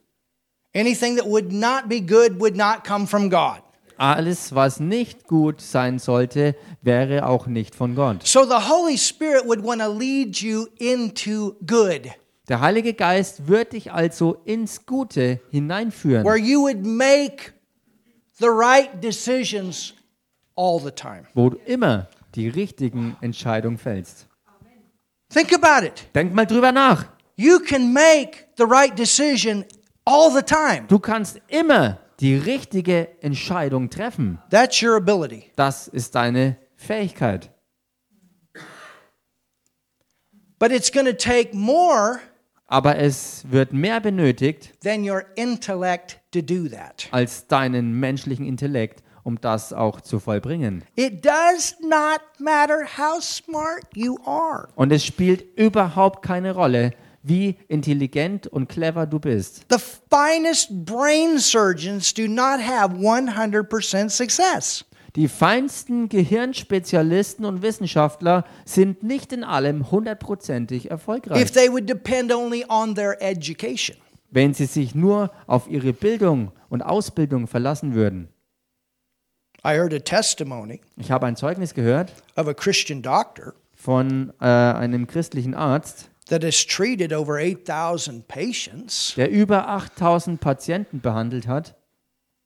Anything that would not be good would not come from God. Alles, was nicht gut sein sollte, wäre auch nicht von Gott. So the Holy Spirit would want to lead you into good, Der Heilige Geist wird dich also ins Gute hineinführen, where you would make the right decisions all the time. wo du immer die richtigen Entscheidungen fällst. Think about it. Denk mal drüber nach. You can make the right decision all the time. Du kannst immer die richtige Entscheidung treffen. That's your ability. Das ist deine Fähigkeit. But it's going to take more Aber es wird mehr benötigt than your intellect to do that. als deinen menschlichen Intellekt, um das auch zu vollbringen. It does not matter how smart you are. Und es spielt überhaupt keine Rolle, wie intelligent und clever du bist. The finest brain surgeons do not have 100% success. Die feinsten Gehirnspezialisten und Wissenschaftler sind nicht in allem hundertprozentig if erfolgreich, they would depend only on their education. wenn sie sich nur auf ihre Bildung und Ausbildung verlassen würden. I heard a testimony Ich habe ein Zeugnis gehört of a Christian doctor von äh, einem christlichen Arzt, that has treated over 8,000 patients der über 8000 Patienten behandelt hat.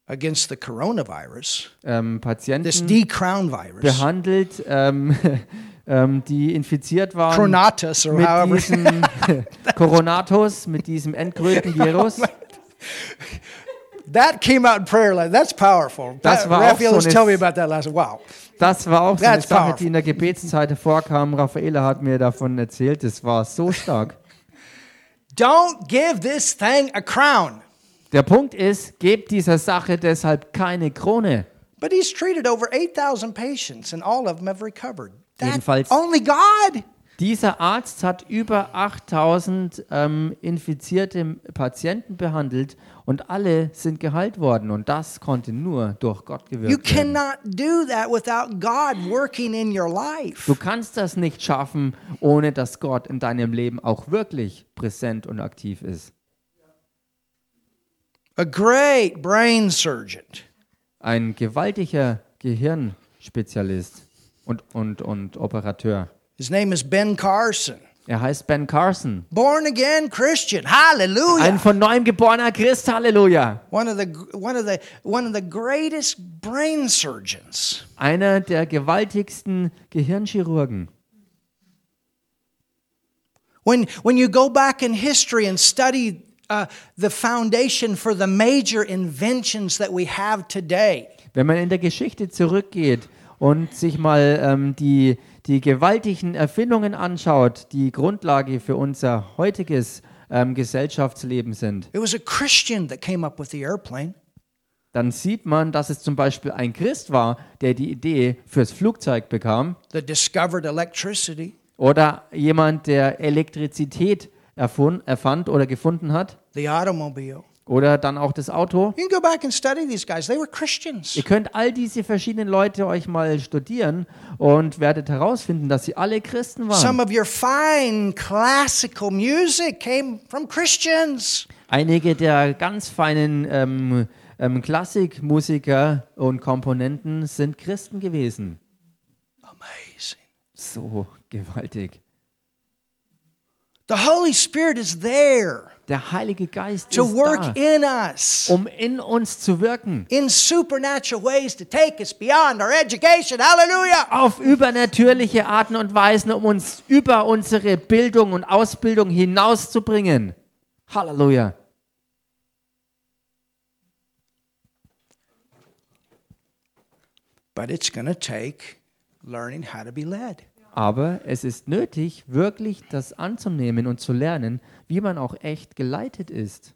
against the coronavirus, Ähm, this Patienten D-crown virus, behandelt, ähm, ähm, die infiziert waren Chronatus or mit however. diesem Coronatus, mit diesem Endkrötenvirus. That came out in prayer. That's powerful. Das war auch Raphael so was eine- telling me about that last. Wow. Das war auch so eine That's Sache, powerful. die in der Gebetszeit vorkam. Raffaela hat mir davon erzählt. Das war so stark. Don't give this thing a crown. Der Punkt ist, gebt dieser Sache deshalb keine Krone. But he's treated over 8,000 patients and all of them have recovered. That, Jedenfalls- only God. Dieser Arzt hat über 8000 ähm, infizierte Patienten behandelt und alle sind geheilt worden. Und das konnte nur durch Gott gewirkt werden. Du kannst das nicht schaffen, ohne dass Gott in deinem Leben auch wirklich präsent und aktiv ist. A great brain surgeon Ein gewaltiger Gehirnspezialist und, und, und Operateur. His name is Ben Carson. Er heißt Ben Carson. Born again Christian. Hallelujah. Ein von neuem geborener Christ, Halleluja. one of the one of the one of the greatest brain surgeons. Einer der gewaltigsten Gehirnchirurgen. When when you go back in history and study uh, the foundation for the major inventions that we have today, Wenn man in der Geschichte zurückgeht und sich mal ähm, die, die gewaltigen Erfindungen anschaut, die Grundlage für unser heutiges ähm, Gesellschaftsleben sind, it was a Christian that came up with the airplane. dann sieht man, dass es zum Beispiel ein Christ war, der die Idee fürs Flugzeug bekam, that discovered electricity, oder jemand, der Elektrizität erfund, erfand oder gefunden hat, the automobile. Oder dann auch das Auto. You can go back and study these guys. They were Christians. Ihr könnt all diese verschiedenen Leute euch mal studieren und werdet herausfinden, dass sie alle Christen waren. Some of your fine classical music came from Christians. Einige der ganz feinen ähm, ähm, Klassikmusiker und Komponenten sind Christen gewesen. Amazing. So gewaltig. The Holy Spirit is there Der Heilige Geist to ist work da, in us um in uns zu wirken. in supernatural ways to take us beyond our education. Hallelujah. Auf übernatürliche Arten und Weisen, um uns über unsere Bildung und Ausbildung hinauszubringen. Halleluja. But it's going to take learning how to be led. Aber es ist nötig, wirklich das anzunehmen und zu lernen, wie man auch echt geleitet ist,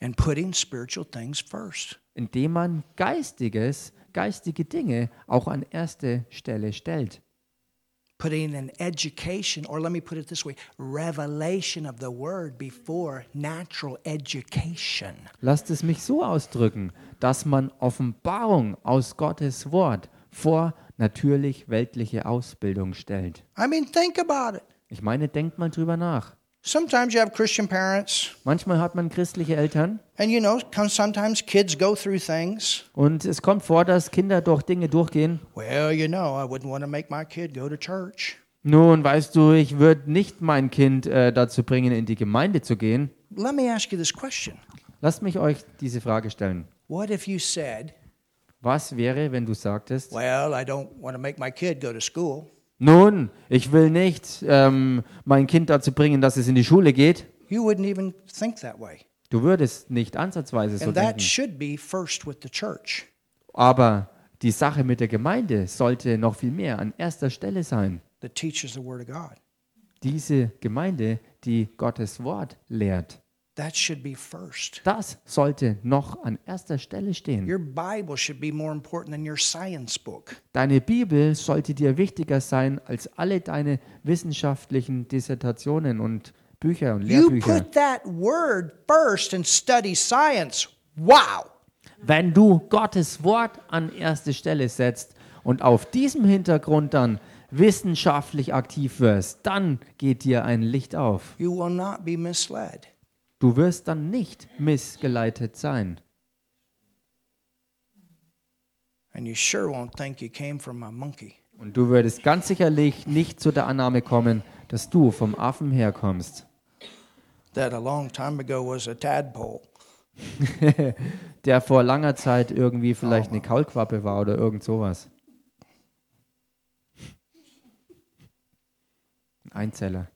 and putting spiritual things first. indem man geistiges, geistige Dinge auch an erste Stelle stellt. Putting an education, or let me put it this way revelation of the word before natural education. Lasst es mich so ausdrücken, dass man Offenbarung aus Gottes Wort vor natürlich weltliche Ausbildung stellt. I mean, think about it. Ich meine, denkt mal drüber nach. Sometimes you have Christian parents, Manchmal hat man christliche Eltern and you know, sometimes kids go through things. und es kommt vor, dass Kinder durch Dinge durchgehen. Well, you know, I wouldn't want to make my kid go to church. Nun, weißt du, ich würde nicht mein Kind äh, dazu bringen, in die Gemeinde zu gehen. Let me ask you this question Lasst mich euch diese Frage stellen. What if you said, Was wäre, wenn du sagtest, Well, I don't want to make my kid go to school? nun, ich will nicht ähm, mein Kind dazu bringen, dass es in die Schule geht. You wouldn't even think that way. Du würdest nicht ansatzweise so And that denken. should be first with the church. Aber die Sache mit der Gemeinde sollte noch viel mehr an erster Stelle sein. that teaches the Word of God. diese Gemeinde, die Gottes Wort lehrt. That should be first. Das sollte noch an erster Stelle stehen. Your Bible should be more important than your science book. Deine Bibel sollte dir wichtiger sein als alle deine wissenschaftlichen Dissertationen und Bücher und You Lehrbücher. put that word first and study science. Wow. Wenn du Gottes Wort an erste Stelle setzt und auf diesem Hintergrund dann wissenschaftlich aktiv wirst, dann geht dir ein Licht auf. You will not be misled. Du wirst dann nicht missgeleitet sein. And you sure won't think you came from a monkey. Und du würdest ganz sicherlich nicht zu der Annahme kommen, dass du vom Affen herkommst, That a long time ago was a tadpole. der vor langer Zeit irgendwie vielleicht eine Kaulquappe war oder irgend sowas. Ein Einzeller.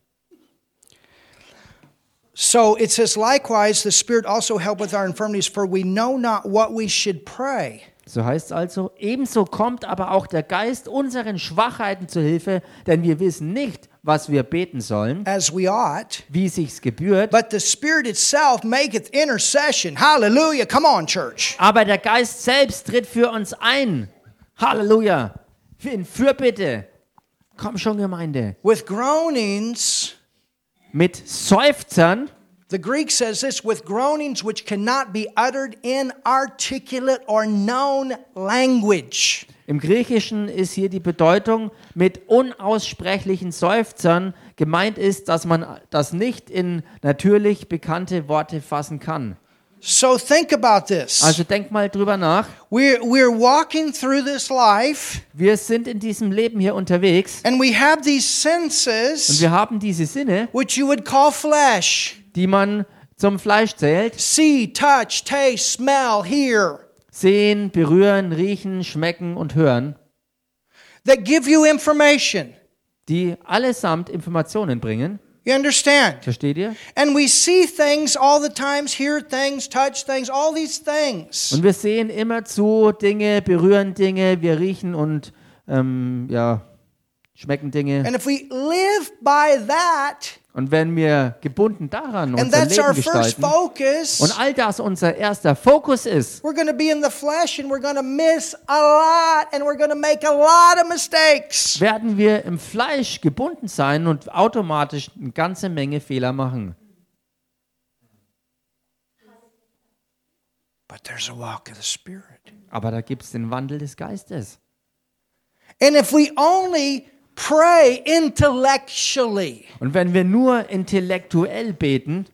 So it says, likewise, the Spirit also help with our infirmities, for we know not what we should pray. So heißt es also, ebenso kommt aber auch der Geist unseren Schwachheiten zu Hilfe, denn wir wissen nicht, was wir beten sollen, as we ought. wie sich's gebührt, But the Spirit itself maketh intercession. Hallelujah. Come on, church. aber der Geist selbst tritt für uns ein. Halleluja. In Fürbitte. Komm schon, Gemeinde. With groanings, Mit Seufzern, the Greek says this with groanings which cannot be uttered in articulate or known language. im Griechischen ist hier die Bedeutung mit unaussprechlichen Seufzern. Gemeint ist, dass man das nicht in natürlich bekannte Worte fassen kann. So think about this. Also denk mal drüber nach. We're, we're walking through this life Wir sind in diesem Leben hier unterwegs and we have these und senses wir haben diese Sinne, which you would call flesh die man zum Fleisch zählt. see, touch, taste, smell, hear Sehen, berühren, riechen, schmecken und hören, that give you information. die allesamt Informationen bringen. You understand? Versteht ihr? And we see things all the times, hear things, touch things, all these things. Und wir sehen immer zu Dinge, berühren Dinge, wir riechen und ähm, ja, schmecken Dinge. And if we live by that, Und wenn wir gebunden daran and unser that's our Leben first gestalten focus, und all das unser erster Fokus ist, we're going to be in the flesh and we're going to miss a lot and we're going to make a lot of mistakes. werden wir im Fleisch gebunden sein und automatisch eine ganze Menge Fehler machen. But there's a walk of the Spirit. Aber da gibt es den Wandel des Geistes. And if we only pray intellectually, Und wenn wir nur intellektuell beten,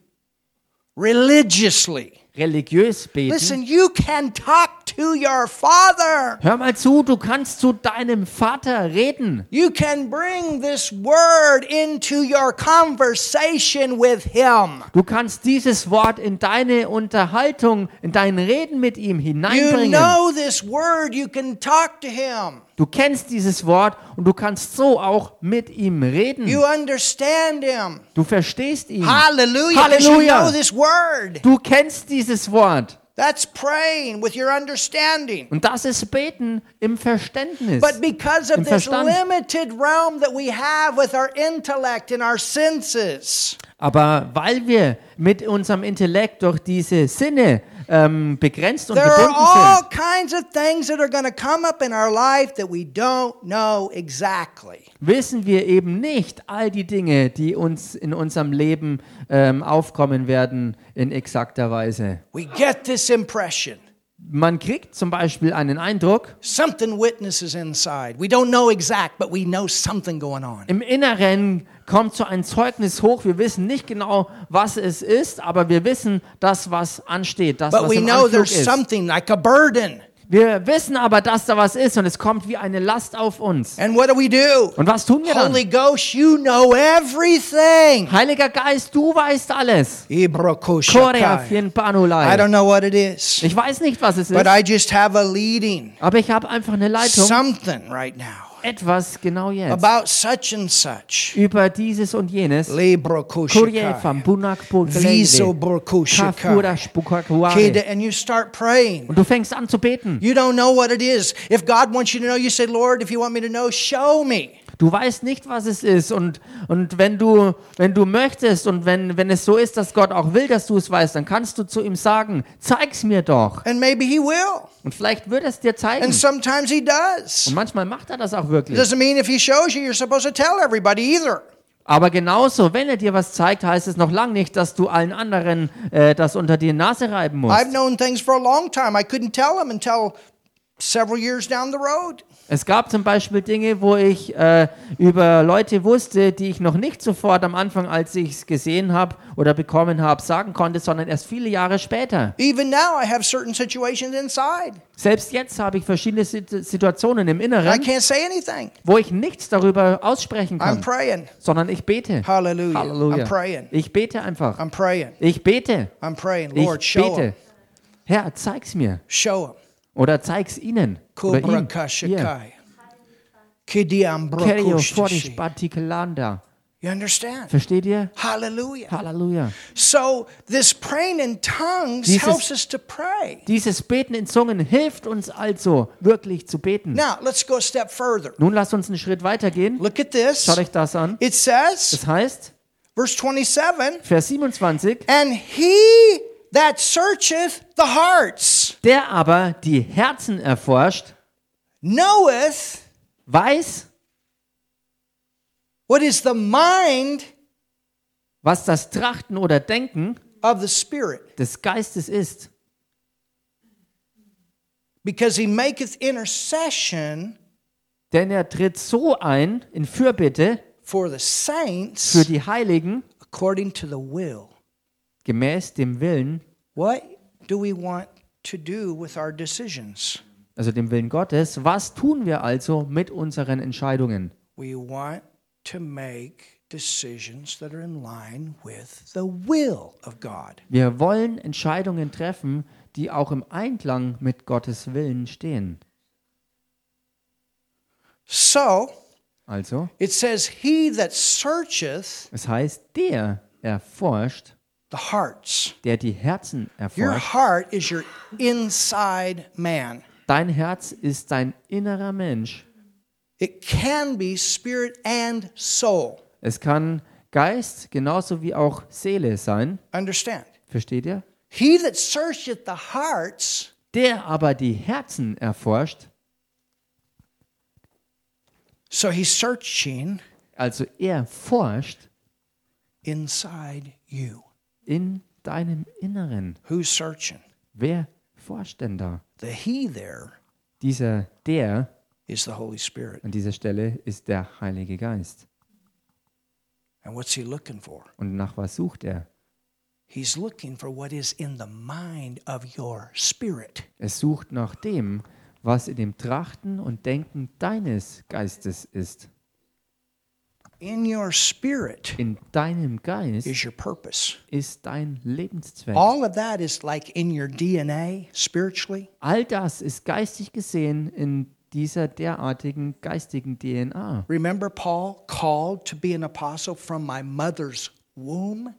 religiously, religiös beten, listen, you can talk to your Father. hör mal zu, du kannst zu deinem Vater reden. You can bring this word into your conversation with Him. Du kannst dieses Wort in deine Unterhaltung, in dein Reden mit ihm You hineinbringen. know this word, you can talk to Him. Du kennst dieses Wort und du kannst so auch mit ihm reden. You understand Him. Du verstehst ihn. You Halleluja. word. Du kennst dieses Wort. That's praying with your understanding. Und das ist Beten im Verständnis. But because of this limited realm that we have with our intellect and our senses, Aber weil wir mit unserem Intellekt durch diese Sinne ähm, begrenzt und there are gebunden all sind, kinds of things that are going to come up in our life that we don't know exactly. wissen wir eben nicht all die Dinge, die uns in unserem Leben ähm, aufkommen werden, in exakter Weise. We get this impression. Man kriegt zum Beispiel einen Eindruck, Something witnesses inside. We don't know exact, but we know something going on. im Inneren kommt so ein Zeugnis hoch. Wir wissen nicht genau, was es ist, aber wir wissen das, was ansteht, das, But was we im know Anflug there's ist. something like a burden. Wir wissen aber, dass da was ist und es kommt wie eine Last auf uns. And what do we do? Und was tun wir dann? Holy Ghost, you know everything. Heiliger Geist, du weißt alles. I don't know what it is, Ich weiß nicht, was es but ist, I just have a leading. aber ich habe einfach eine Leitung, Something right now etwas genau jetzt, about such and such. über dieses und jenes. Librokoshakai. vom Bunak Viso Kafura brokoshakai. Spukakuare. And you start praying. Und du fängst an zu beten. You don't know what it is. If God wants you to know, you say, Lord, if you want me to know, show me. Du weißt nicht, was es ist. Und, und wenn, du, wenn du möchtest und wenn, wenn es so ist, dass Gott auch will, dass du es weißt, dann kannst du zu ihm sagen, zeig's mir doch. And maybe He will. Und vielleicht wird es dir zeigen. And sometimes He does. Und manchmal macht er das auch wirklich. Doesn't mean if He shows you, you're supposed to tell everybody either. Aber genauso, wenn er dir was zeigt, heißt es noch lange nicht, dass du allen anderen äh, das unter die Nase reiben musst. I've known things for a long time. I couldn't tell them until several years down the road. Es gab zum Beispiel Dinge, wo ich äh, über Leute wusste, die ich noch nicht sofort am Anfang, als ich es gesehen habe oder bekommen habe, sagen konnte, sondern erst viele Jahre später. Even now, I have certain situations inside. Selbst jetzt habe ich verschiedene Sit- Situationen im I Inneren, can't say anything. wo ich nichts darüber aussprechen I'm kann, praying. sondern ich bete. Hallelujah. Halleluja. I'm praying. Ich bete einfach. I'm praying. Ich bete. I'm praying. Lord, Ich show bete. him. Herr, zeig's mir. Show him. Oder zeig's ihnen. Oder ihm. Hier. Kubrakashikai. Kidiam Kerio brokushtishi. forish batikelanda. You understand? Versteht ihr? Hallelujah. Halleluja. So this praying in tongues Dieses- helps us to pray. Dieses Beten in Zungen hilft uns also, wirklich zu beten. Now let's go a step further. Nun lasst uns einen Schritt weitergehen. Look at this. Schaut euch das an. It says, Das heißt, verse 27, Vers 27, and he that searcheth the hearts der aber die Herzen erforscht, knoweth weiß, what is the mind was das Trachten oder Denken of the Spirit, des Geistes ist. because he maketh intercession Denn er tritt so ein in Fürbitte for the für saints die Heiligen according to the will. Gemäß dem Willen, What do we want to do with our decisions? also dem Willen Gottes. Was tun wir also mit unseren Entscheidungen? We want to make decisions that are in line with the will of God. Wir wollen Entscheidungen treffen, die auch im Einklang mit Gottes Willen stehen. So Also, it says, He that searcheth es heißt, der erforscht, the hearts. der die Herzen Your erforscht. heart is your inside man. Dein Herz ist dein innerer Mensch. It can be spirit and soul. Es kann Geist genauso wie auch Seele sein. Understand? Versteht ihr? He that searcheth the hearts Der aber die Herzen erforscht, So he's searching also er forscht inside you. In deinem Inneren. Who's searching? Wer forscht denn da? The he there Dieser der is the Holy Spirit. an dieser Stelle ist der Heilige Geist. And what's he looking for? Und nach was sucht er? He's looking for what is in the mind of your spirit. Es sucht nach dem, was in dem Trachten und Denken deines Geistes ist. In your spirit In deinem Geist is your purpose. ist dein Lebenszweck. All of that is like in your DNA spiritually. All das ist geistig gesehen in dieser derartigen geistigen DNA. Remember Paul called to be an apostle from my mother's?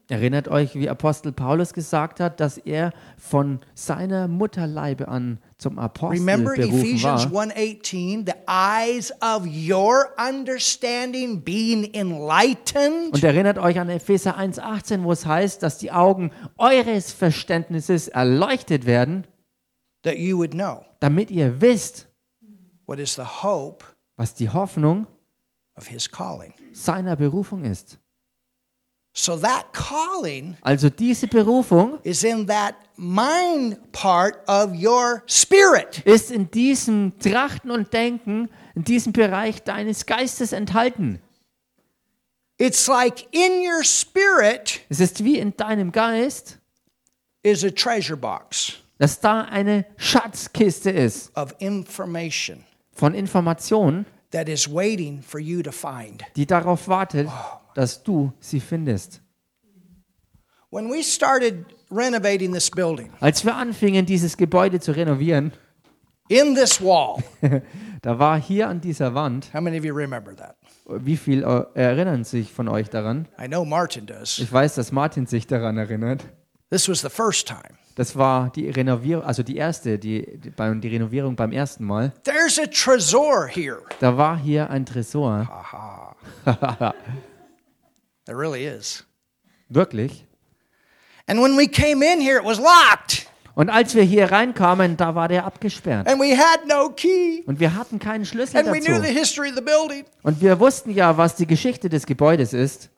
Erinnert euch, wie Apostel Paulus gesagt hat, dass er von seiner Mutterleibe an zum Apostel Remember berufen Ephesians war. 1:18, the eyes of your understanding being enlightened. Und erinnert euch an Epheser 1,18, wo es heißt, dass die Augen eures Verständnisses erleuchtet werden, that you would know damit ihr wisst, what is the hope was die Hoffnung of his calling. seiner Berufung ist. So that calling Also diese Berufung is in that mind part of your spirit. ist in diesem Trachten und Denken, in diesem Bereich deines Geistes enthalten. It's like in your spirit Es ist wie in deinem Geist, is a treasure box dass da eine Schatzkiste ist of information von Informationen, that is waiting for you to find. die darauf wartet, dass du sie findest. When we started renovating this building, Als wir anfingen, dieses Gebäude zu renovieren, in this wall, da war hier an dieser Wand, how many of you remember that? wie viel äh, erinnern sich von euch daran? I know Martin does. Ich weiß, dass Martin sich daran erinnert. This was the first time Das war die Renovierung, also die erste, die, die, beim, die Renovierung beim ersten Mal. There's a tresor here. Da war hier ein Tresor. There really is. Wirklich. And when we came in here, it was locked, Und als wir hier reinkamen, da war der abgesperrt. and we had no key, Und wir hatten keinen Schlüssel and we knew the dazu. history of the building. Und wir wussten ja, was die Geschichte des Gebäudes ist.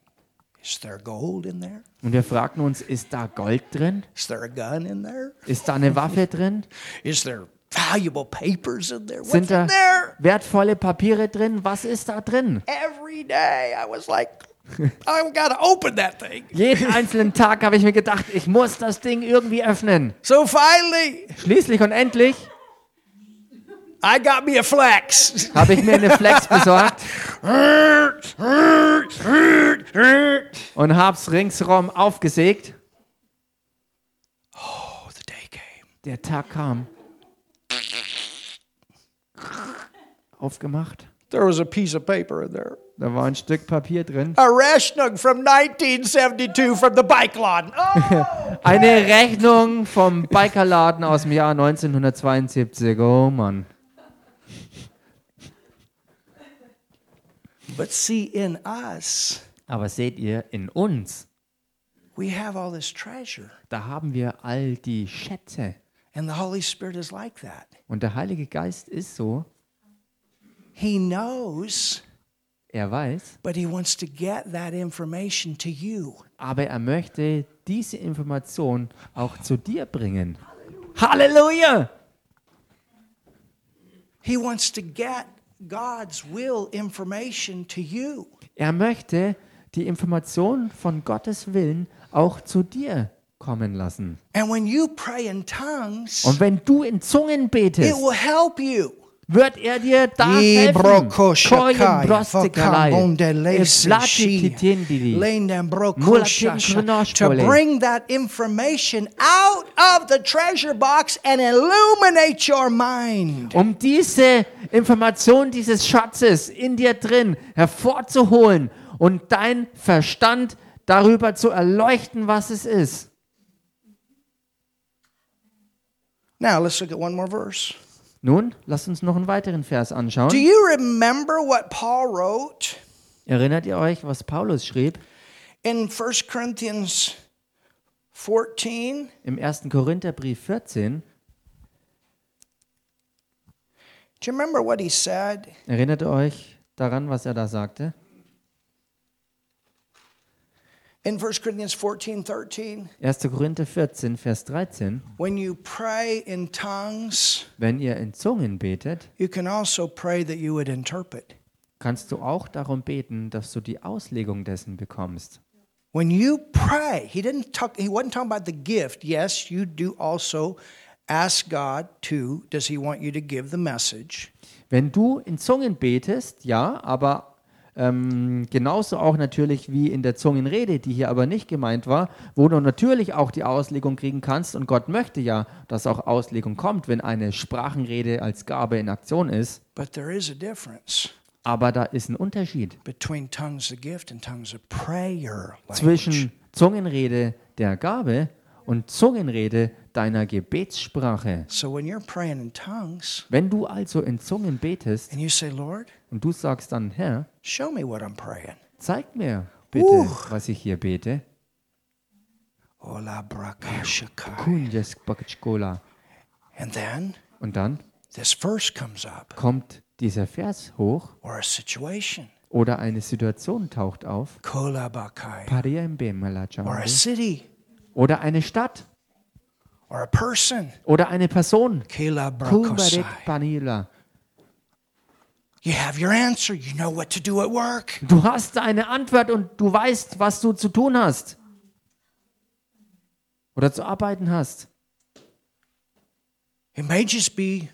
Is there gold in there? Und wir fragten uns, ist da Gold drin? Is there a gun in there? Ist da eine Waffe drin? Is there valuable papers in there? What's Sind da in there? wertvolle Papiere drin? Was ist da drin? Every day I was like, I've got to open that thing. Jeden einzelnen Tag habe ich mir gedacht, ich muss das Ding irgendwie öffnen. So finally, Schließlich und endlich I got me a flex. habe ich mir eine Flex besorgt und habe es ringsherum aufgesägt. Oh, the day came. Der Tag kam. Aufgemacht. There was a piece of paper in there. Da war ein Stück Papier drin. A Rechnung from 1972 from the bike lawn. Oh! Eine Rechnung vom Bikerladen aus dem Jahr 1972. Oh Mann. but see, in us, Aber seht ihr, in uns, we have all this treasure. da haben wir all die Schätze. And the Holy Spirit is like that. Und der Heilige Geist ist so, He knows, er weiß, but He wants to get that information to you. aber er möchte diese Information auch zu dir bringen. Halleluja! He wants to get God's will information to you. Er möchte die Information von Gottes Willen auch zu dir kommen lassen. And when you pray in tongues, Und wenn du in Zungen it betest, will help you. Wird er dir da helfen. Koyen seshi, titendili. lendambrokoshasha, To bring that information out of the treasure box and illuminate your mind. Um diese Information dieses Schatzes in dir drin hervorzuholen und dein Verstand darüber zu erleuchten, was es ist. Now let's look at one more verse. Nun, lasst uns noch einen weiteren Vers Do anschauen. you remember what Paul wrote Erinnert ihr euch, was Paulus schrieb in 1 Corinthians 14? im 1. Korintherbrief 14? Do you remember what he said? Erinnert ihr euch daran, was er da sagte? In 1 Corinthians 14 13, 1. Korinther 14, Vers 13. when you pray in tongues, Wenn ihr in Zungen betet, you can also pray that you would interpret. kannst du auch darum beten, dass du die Auslegung dessen bekommst. When you pray, he didn't talk he wasn't talking about the gift. Yes, you do also ask God to does he want you to give the message? Wenn du in Zungen betest, ja, aber ähm, genauso auch natürlich wie in der Zungenrede, die hier aber nicht gemeint war, wo du natürlich auch die Auslegung kriegen kannst und Gott möchte ja, dass auch Auslegung kommt, wenn eine Sprachenrede als Gabe in Aktion ist. But there is a difference Aber da ist ein Unterschied between tongues of gift and tongues of prayer. language. zwischen Zungenrede der Gabe und Zungenrede deiner Gebetssprache. So when you're praying in tongues Wenn du also in Zungen betest and you say, Lord, und du sagst dann, Herr, show me what I'm praying. zeig mir bitte, Uh. was ich hier bete. Ola brakashakai. Kunjes Bakchkola. And then Und dann this verse comes up kommt dieser Vers hoch or a situation. oder eine Situation taucht auf. Kola bakai. Pariembe Or a city Oder eine Stadt or a person. oder eine Person. Kela Kubarek brakosai. Panila. You have your answer. You know what to do at work. Du hast eine Antwort und du weißt, was du zu tun hast. Oder zu arbeiten hast. It may just be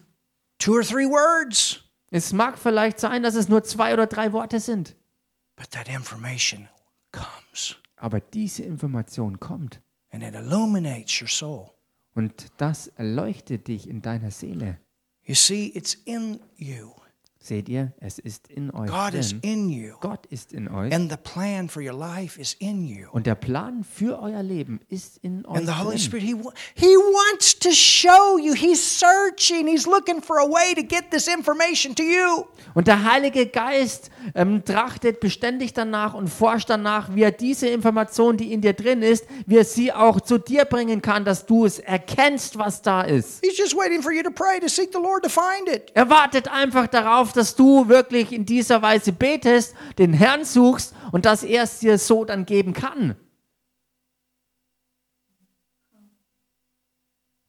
two or three words, Es mag vielleicht sein, dass es nur zwei oder drei Worte sind. but that information comes Aber diese Information kommt and it illuminates your soul. und das erleuchtet dich in deiner Seele. You see, it's in you. Seht ihr, es ist in euch God is drin. in you. Gott ist in euch. And the plan for your life is in you. Und der Plan für euer Leben ist in euch And the Holy drin. Spirit, he, he wants to show you. He's searching. He's looking for a way to get this information to you. Und der Heilige Geist ähm, trachtet beständig danach und forscht danach, wie er diese Information, die in dir drin ist, wie er sie auch zu dir bringen kann, dass du es erkennst, was da ist. He's just waiting for you to pray, to seek the Lord to find it. Er wartet einfach darauf, dass du wirklich in dieser Weise betest, den Herrn suchst und dass er es dir so dann geben kann.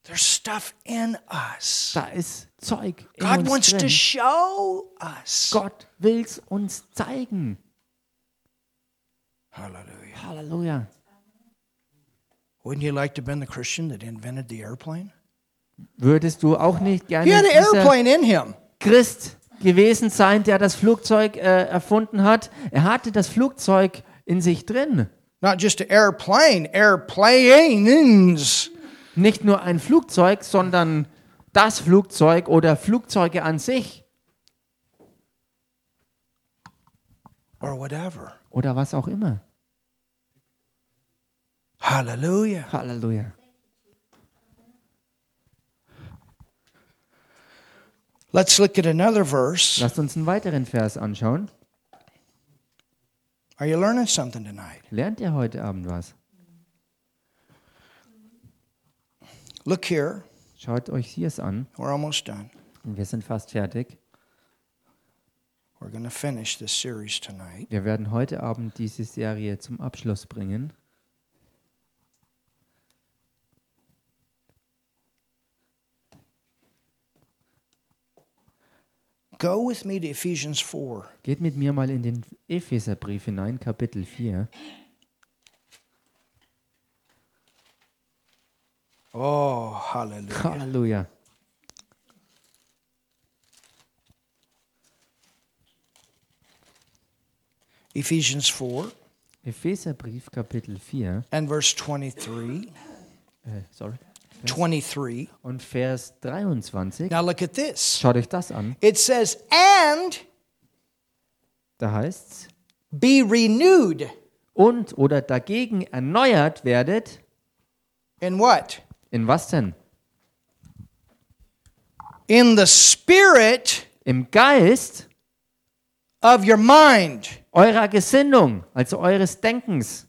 There's stuff in us. Da ist Zeug in God uns wants to drin. show us. Gott will es uns zeigen. Hallelujah. Halleluja. Wouldn't you like to have been the Christian that invented the airplane? Würdest du auch nicht gerne He had an airplane in him. Christ gewesen sein, der das Flugzeug äh, erfunden hat? Er hatte das Flugzeug in sich drin. Not just an airplane, airplanes. Nicht nur ein Flugzeug, sondern das Flugzeug oder Flugzeuge an sich Or whatever. oder was auch immer. Hallelujah. Halleluja. Let's look at another verse. Lasst uns einen weiteren Vers anschauen. Are you learning something tonight? Lernt ihr heute Abend was? Look here. Schaut euch hier es an. We're almost done. Wir sind fast fertig. We're to finish this series tonight. Wir werden heute Abend diese Serie zum Abschluss bringen. Go with me to Ephesians 4. Geht mit mir mal in den Epheserbrief hinein, Kapitel 4. Oh, hallelujah. Halleluja. Ephesians 4 Epheserbrief, Kapitel 4. and verse 23. Äh, sorry. 23. Und Vers 23. Now look at this. Schaut euch das an. It says, and Da heißt's be renewed und oder dagegen erneuert werdet. in what? In was denn? In the spirit Im Geist of your mind. eurer Gesinnung, also eures Denkens.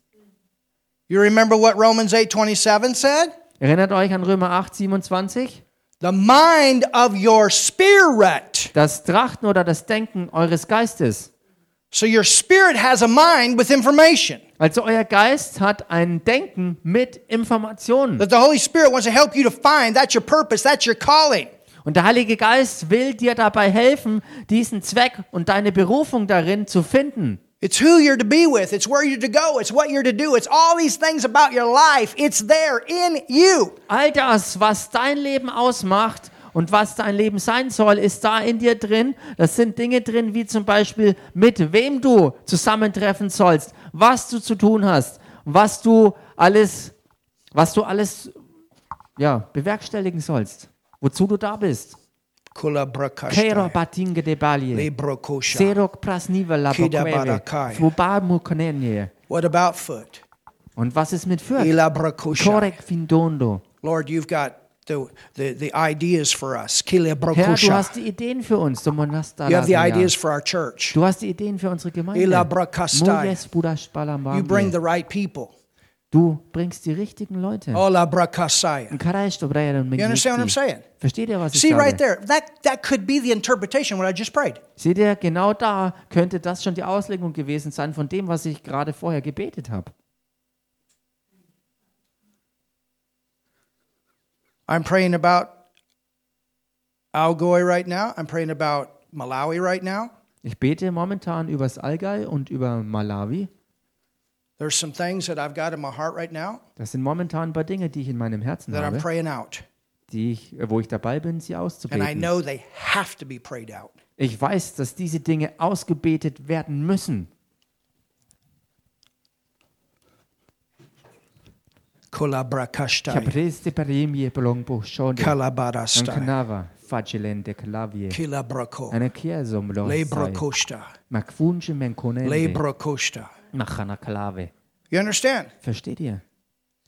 You remember what Romans 8:27 said? Erinnert euch an Römer 8, 27? The mind of your spirit. Das Trachten oder das Denken eures Geistes. So your spirit has a mind with information. Also euer Geist hat ein Denken mit Informationen. That the Holy Spirit wants to help you to find. That's your purpose. That's your calling. Und der Heilige Geist will dir dabei helfen, diesen Zweck und deine Berufung darin zu finden. It's who you're to be with. It's where you're to go. It's what you're to do. It's all these things about your life. It's there in you. All das, was dein Leben ausmacht und was dein Leben sein soll, ist da in dir drin. Das sind Dinge drin, wie zum Beispiel, mit wem du zusammentreffen sollst, was du zu tun hast, was du alles, was du alles ja, bewerkstelligen sollst, wozu du da bist. Kula Kero brakashtai. batinge de. Serok prasniva la Kida pokwere. barakai. Fubamu konenye. What about foot? Und was ist mit Fürth? Korek findondo. Lord, you've got the, the, the ideas for us. Herr, du hast die Ideen für uns. You have the ideas for our church. Du hast die Ideen für unsere Gemeinde. Ila brakastai. Mojes budash balambambe. You bring the right people. Du bringst die richtigen Leute. Ola brakasaya. Karesh dobreren You understand what I'm saying? Versteht ihr, was ich See sage? right there. That, that could be the interpretation what I just prayed. Seht ihr, genau da könnte das schon die Auslegung gewesen sein von dem, was ich gerade vorher gebetet habe. I'm praying about Algoy right now. I'm praying about Malawi right now. Ich bete momentan übers Allgäu und über Malawi. There's some things that I've got in my heart right now Das sind momentan ein paar Dinge, die ich in meinem Herzen that I'm habe, praying out. die ich, wo ich dabei bin, sie And I auszubeten. know they have to be prayed out. Ich weiß, dass diese Dinge ausgebetet werden müssen. Kolabrakashtai. Capreste perimie blongbo shonde. Kalabarastai. Ankanava. facilente clavie. Kilabrako. Macfunge menconente. Machana clave. You understand? Versteht ihr?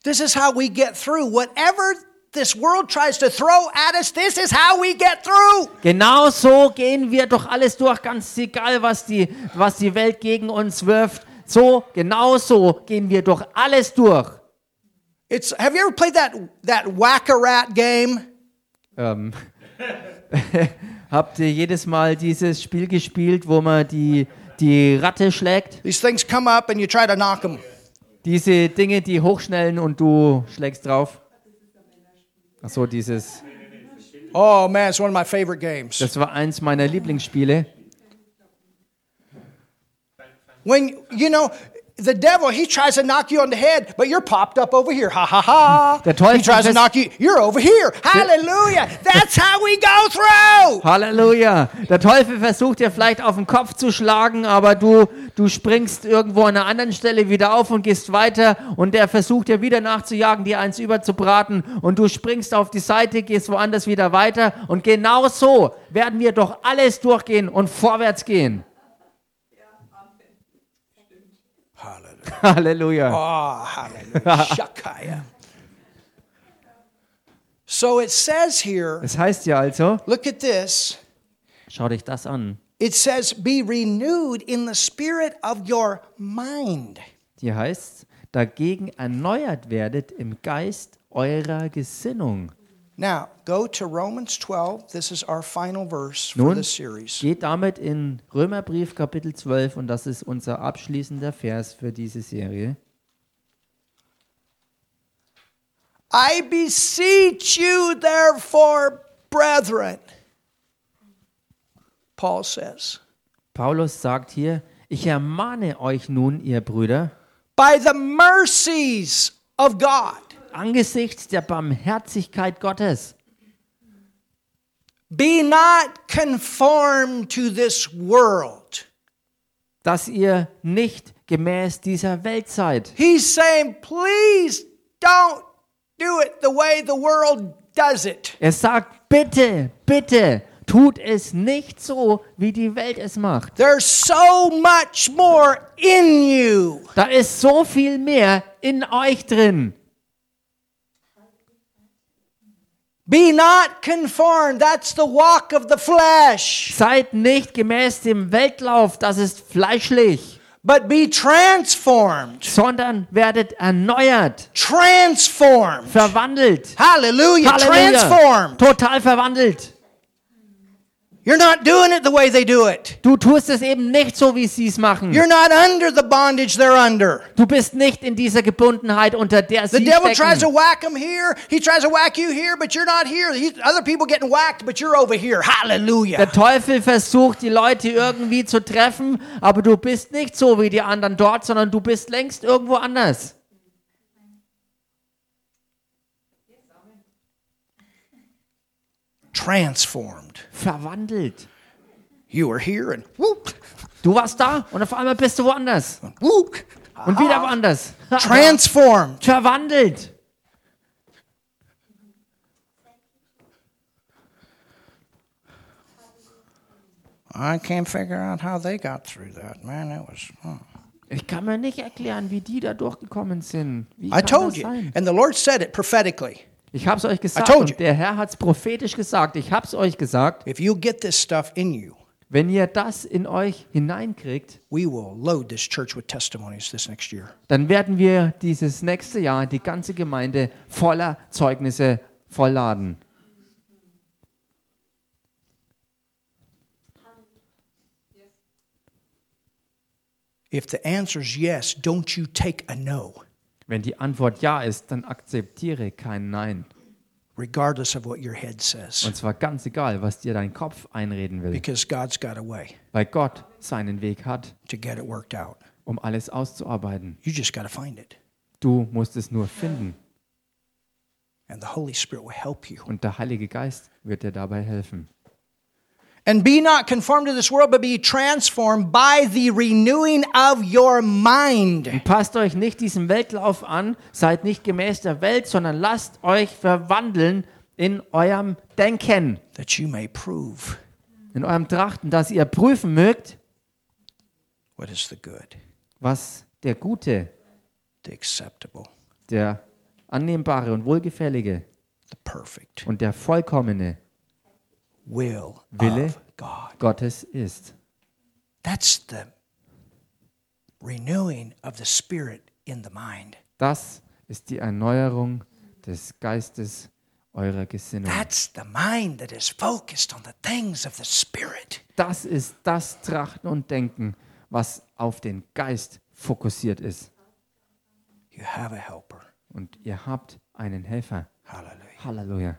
This is how we get through. Whatever this world tries to throw at us, this is how we get through. Genau so gehen wir doch alles durch, ganz egal, was die, was die Welt gegen uns wirft. So, genau so gehen wir durch alles durch. It's have you ever played that that whack-a-rat game? Ähm, habt ihr jedes Mal dieses Spiel gespielt, wo man die, die Ratte schlägt? These things come up and you try to knock them. Diese Dinge, die hochschnellen und du schlägst drauf? Ach so, dieses. Oh man, it's one of my favorite games. Das war eins meiner Lieblingsspiele. When you know the devil, he tries to knock you on the head, but you're popped up over here. Ha ha ha. Der Teufel he tries to knock you. You're over here. Hallelujah. That's how we go through. Halleluja! Der Teufel versucht dir vielleicht auf den Kopf zu schlagen, aber du, du springst irgendwo an einer anderen Stelle wieder auf und gehst weiter und der versucht dir wieder nachzujagen, dir eins überzubraten und du springst auf die Seite, gehst woanders wieder weiter und genau so werden wir doch alles durchgehen und vorwärts gehen. Hallelujah. Halleluja! Oh, hallelujah. Shakaya. So it says here, Das heißt ja also, look at this. schau dich das an. It says, be renewed in the spirit of your mind. Hier heißt dagegen erneuert werdet im Geist eurer Gesinnung. Now, go to Romans 12. This is our final verse for Nun this series. geht damit in Römerbrief Kapitel 12 und das ist unser abschließender Vers für diese Serie. I beseech you, therefore, brethren, Paul says, Paulus sagt hier, ich ermahne euch nun, ihr Brüder, by the mercies of God, angesichts der Barmherzigkeit Gottes, be not conformed to this world. dass ihr nicht gemäß dieser Welt seid. He's saying, please don't do it the way the world does it. Er sagt, bitte, bitte, tut es nicht so, wie die Welt es macht. There's so much more in you. Da ist so viel mehr in euch drin. Be not conformed. That's the walk of the flesh. Seid nicht gemäß dem Weltlauf, das ist fleischlich, But be transformed. sondern werdet erneuert, Transformed. verwandelt. Hallelujah. Halleluja. Transformed. Total verwandelt. You're not doing it the way they do it. Du tust es eben nicht so, wie sie es machen. You're not under the bondage they're under. Du bist nicht in dieser Gebundenheit, unter der sie The devil tries to whack them here. He tries to whack you here, but you're not here. He, other people getting whacked, but you're over here. Hallelujah. Der Teufel versucht, die Leute irgendwie zu treffen, aber du bist nicht so wie die anderen dort, sondern du bist längst irgendwo anders. Transformed. Verwandelt. You were here and whoop, Du warst da und auf einmal bist du woanders. whoop. Und wieder woanders. Transformed. Verwandelt. I can't figure out how they got through that, man. It was. huh. Ich kann mir nicht erklären, wie die da durchgekommen sind. Wie I told you, and the Lord said it prophetically. Ich habe es euch gesagt der Herr hat es prophetisch gesagt. Ich habe es euch gesagt. If you get this stuff in you, Wenn ihr das in euch hineinkriegt, we will load this church with testimonies this next year. dann werden wir dieses nächste Jahr die ganze Gemeinde voller Zeugnisse vollladen. If the answer is yes, don't you take a no, Wenn die Antwort ja ist, dann akzeptiere kein Nein. regardless of what your head says, Und zwar ganz egal, was dir dein Kopf einreden will. because God's got a way Weil Gott seinen Weg hat, to get it worked out. um alles auszuarbeiten. You just got to find it, Du musst es nur finden. and the Holy Spirit will help you. Und der Heilige Geist wird dir dabei helfen. And be not conformed to this world, but be transformed by the renewing of your mind. Und passt euch nicht diesem Weltlauf an, seid nicht gemäß der Welt, sondern lasst euch verwandeln in eurem Denken, that you may prove in eurem Trachten, dass ihr prüfen mögt, what is the good, was der Gute, the acceptable, der annehmbare und wohlgefällige the perfect und der vollkommene will Wille. of God. Gottes ist. That's the renewing of the spirit in the mind. Das ist die Erneuerung des Geistes eurer Gesinnung. That's the mind that is focused on the things of the spirit. Das ist das Trachten und Denken, was auf den Geist fokussiert ist. You have a helper. Und ihr habt einen Helfer. Hallelujah. Halleluja.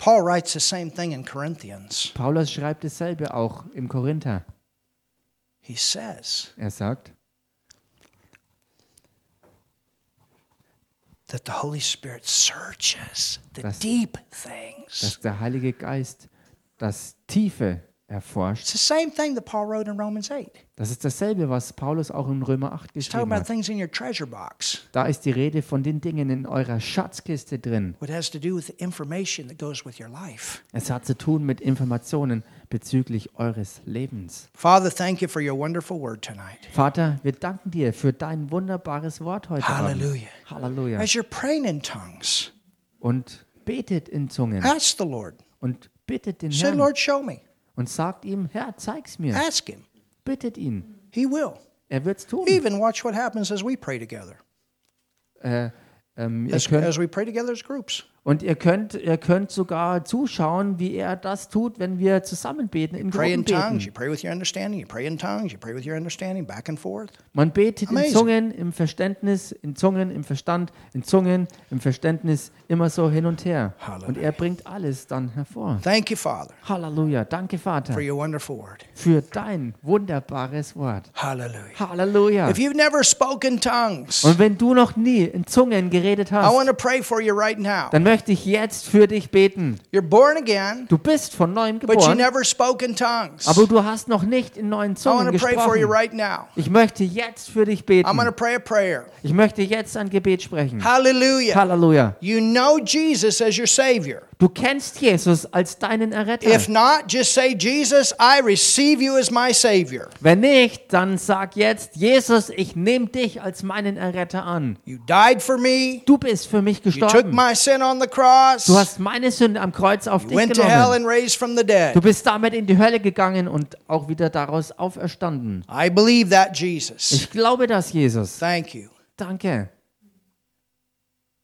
Paul writes the same thing in Corinthians. Paulus schreibt dasselbe auch im Korinther. He says Er sagt, that the Holy Spirit searches the Das- deep things. dass der Heilige Geist das Tiefe erforscht. It's the same thing that Paul wrote in Romans 8. Das ist dasselbe, was Paulus auch in Römer 8 He's talking geschrieben about hat. things in your treasure box. Da ist die Rede von den Dingen in eurer Schatzkiste drin. What has to do with the information that goes with your life. Es hat zu tun mit Informationen bezüglich eures Lebens. Father, thank you for your wonderful word tonight. Vater, wir danken dir für dein wunderbares Wort heute Hallelujah. Abend. Halleluja. As you're praying in tongues, Und betet in Zungen ask the Lord. und bittet den Say, Herrn Lord, show me. Und sagt ihm, Herr, zeig's mir. Ask Him. Bittet ihn. He will. Er wird's tun. Even watch what happens as we pray together. Äh, ähm, As, könnt, as we pray together as groups. Und ihr könnt, ihr könnt sogar zuschauen, wie er das tut, wenn wir zusammen beten, in Pray in tongues. You beten. pray with your understanding. You pray in tongues. You pray with your understanding. Back and forth. Man betet in Amazing. Zungen, im Verständnis, in Zungen, im Verstand, in Zungen, im Verständnis, immer so hin und her. Halleluja. Und er bringt alles dann hervor. Thank you, Father, Halleluja. Danke, Vater, for your wonderful word. für dein wunderbares Wort. Hallelujah. Halleluja. If you've never spoken tongues, Und wenn du noch nie in Zungen geredet I hast, want to pray for you right now. dann möchte ich jetzt für dich beten. You're born again, Du bist von neuem but you geboren, never spoke in tongues. aber du hast noch nicht in neuen I Zungen want to pray for you gesprochen. right now. Ich möchte jetzt für dich I'm going to beten. pray a prayer. Ich möchte jetzt ein Gebet sprechen. Hallelujah. Halleluja. You know Jesus as your Savior. Du kennst Jesus als deinen Erretter. If not, just say, Jesus, I receive you as my Savior. Wenn nicht, dann sag jetzt, Jesus, ich nehme dich als meinen Erretter an. You died for me. Du bist für mich You took gestorben. my sin on the cross. Du hast meine Sünde am Kreuz auf dich Went to hell genommen. and raised from the Du dead. bist damit in die Hölle gegangen und auch wieder daraus auferstanden. I believe that, Jesus. Ich glaube das, Jesus. Thank you. Danke.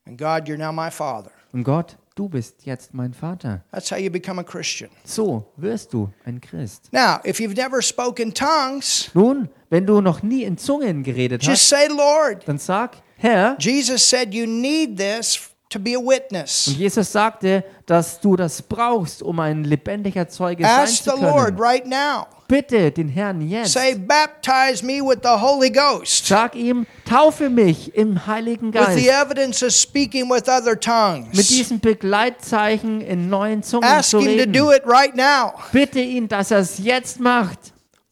And God, you're now my Father. Und Gott, du bist jetzt mein Vater. That's how you become a Christian. So wirst du ein Christ. Now, if you've never spoken tongues, Nun, wenn du noch nie in Zungen geredet just hast, say, Lord, dann sag, Herr, Jesus said you need this to be a witness. und Jesus sagte, dass du das brauchst, um ein lebendiger Zeuge sein Ask zu the Lord können. right now. Bitte den Herrn jetzt. Say, baptize me with the Holy Ghost, Sag ihm, taufe mich im Heiligen with the Geist. evidence of speaking with other Mit tongues. diesen Begleitzeichen in neuen Zungen Ask zu Him to reden. do it right now. Bitte ihn, dass er es jetzt macht.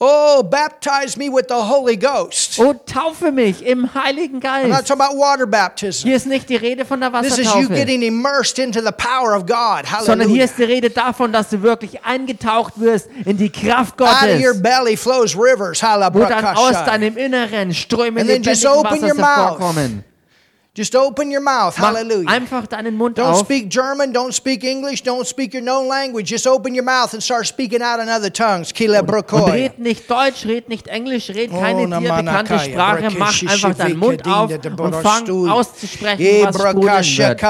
Oh, baptize me with the Holy Ghost. Und taufe mich im Heiligen I'm not Geist. talking about water baptism. Hier ist nicht die Rede von der This is you Wassertaufe, getting immersed into the power of God. sondern hier Hallelujah. ist die Rede davon, dass du wirklich eingetaucht wirst in die Kraft Out of your Gottes, belly flows rivers. wo dann aus deinem Inneren Ströme lebendigen Wassers hervorkommen. Just open your mouth. Hallelujah. einfach deinen Mund Don't auf speak German, don't speak English, don't speak your known language. Just open your mouth and start speaking out in other tongues. Und brokoya. red nicht Deutsch, red nicht Englisch, red keine dir bekannte Sprache, mach einfach deinen Mund auf und fang auszusprechen, was sprudeln wird,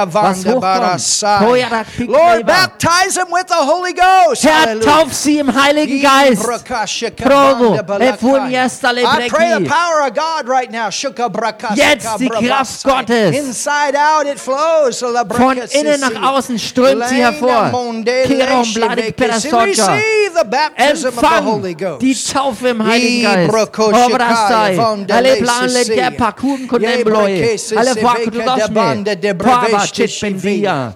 Lord, baptize him with the Holy Ghost. Herr, tauf sie im Heiligen Geist. Ebrakasha Provo, I pray the power of God right now. Jetzt die Kraft. Gottes. Inside out it flows. Von innen nach außen strömt sie hervor. Empfang die Taufe im Heiligen Geist. Obrastai, alle plan le leisisi. de pakun Ye konembloye, brekese alle seveka de bande de vakudoshne, Pava.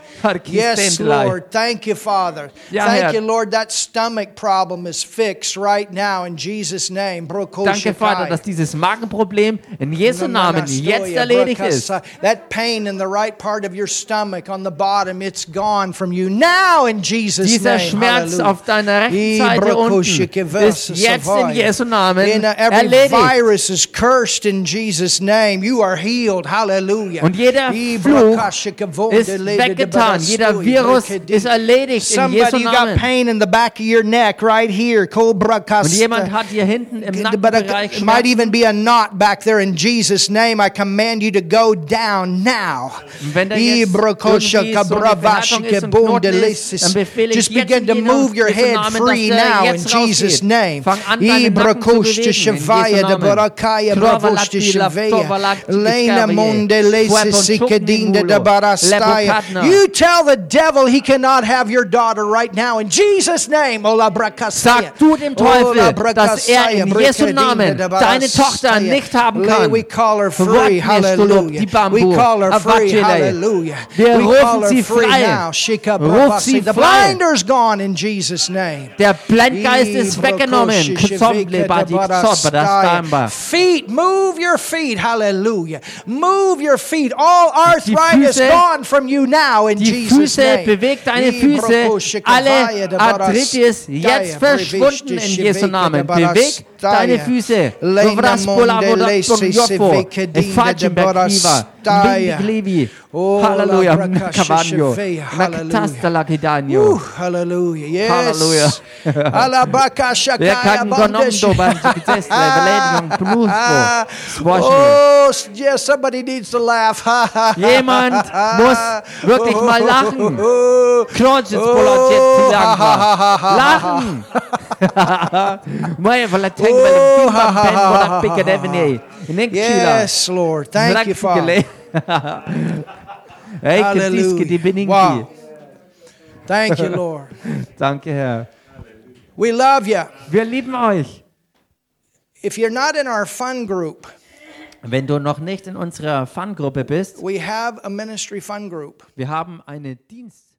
Yes. Lord. Thank you, Father. Ja, Thank Herr. you, Lord. That stomach problem is fixed right now in Jesus' name. Danke, Vater, dass dieses Magenproblem in Jesu Namen jetzt erledigt ist. That pain in the right part of your stomach on the bottom, it's gone from you now in Jesus' Dieser name. Schmerz Hallelujah. auf deiner rechten Seite unten ist jetzt in Jesu Namen In uh, every erledigt. virus is cursed in Jesus' name. You are healed. Hallelujah. Und jeder Fluch ist weggetan. Jeder Virus ist erledigt in Jesu Somebody, you got Namen. pain in the back of your neck right here. Cobra Und jemand hat hier hinten im but Nackenbereich it might Schmerzen. even be a knot back there in Jesus' name. I command you to go down now. Und wenn da jetzt Ibrokosha irgendwie so eine kabrabashi Verhärtung ist und kebunde Knoten ist, lesis. dann befehle ich Just jetzt begin to in move your Jesu head Namen, free dass er now in jetzt Jesus' rausgeht. name. Fang an, deinen Nacken zu Ibrokoshte bewegen in shavaya Jesu de Namen. barakaya Trova bravoshte lakti laf, shavaya. tova lakti Lena kiskarie. monde lesis Fuepon sikadinda chukni de mulo. barastaya. Lebokadna. You tell the devil he cannot have your daughter right now in Jesus' name. Sag du dem Teufel, dass er in Jesu Namen deine Tochter nicht haben kann. We call her free, hallelujah. We call her free, hallelujah. Wir We rufen call her sie free frei. Ruf sie The frei. blinder's gone in Jesus' name. Der Blendgeist ist weggenommen. Ksomble badi ksot badastamba. Feet, move your feet, hallelujah. Move your feet. All arthritis gone from you now in Die Füße, name. beweg deine Füße. Alle Arthritis jetzt verschwunden in Jesu Namen. Beweg deine Füße. Dovras polavoda ton jofo. E facem bekliva. Bindi klivi. Halleluja. Cavanio. Nakatasta Woo, lakidanio. hallelujah. Yes. Hallelujah. Alabaka Wir shakaya kan gonom bandesh. do ban tikitesle. Beledning pnuspo. Swashi. Oh, s- yes, somebody needs to laugh. Jemand muss wirklich mal lachen. Krodzic Oh, polaciet ha, ha, ha, ha, ha, Lachen! Volateng Oh, vele ha, bimba ha, pen ha, ha, voda pike devne. Nek chila. Yes, Lord. Thank you, Father. Hey, Hallelujah. die bininki. Wow. Thank you, Lord. Danke, Herr. We love you. Wir lieben euch. If you're not in our fun group, Wenn du noch nicht in unserer Fun-Gruppe bist, we have a ministry fun group. wir haben eine Dienst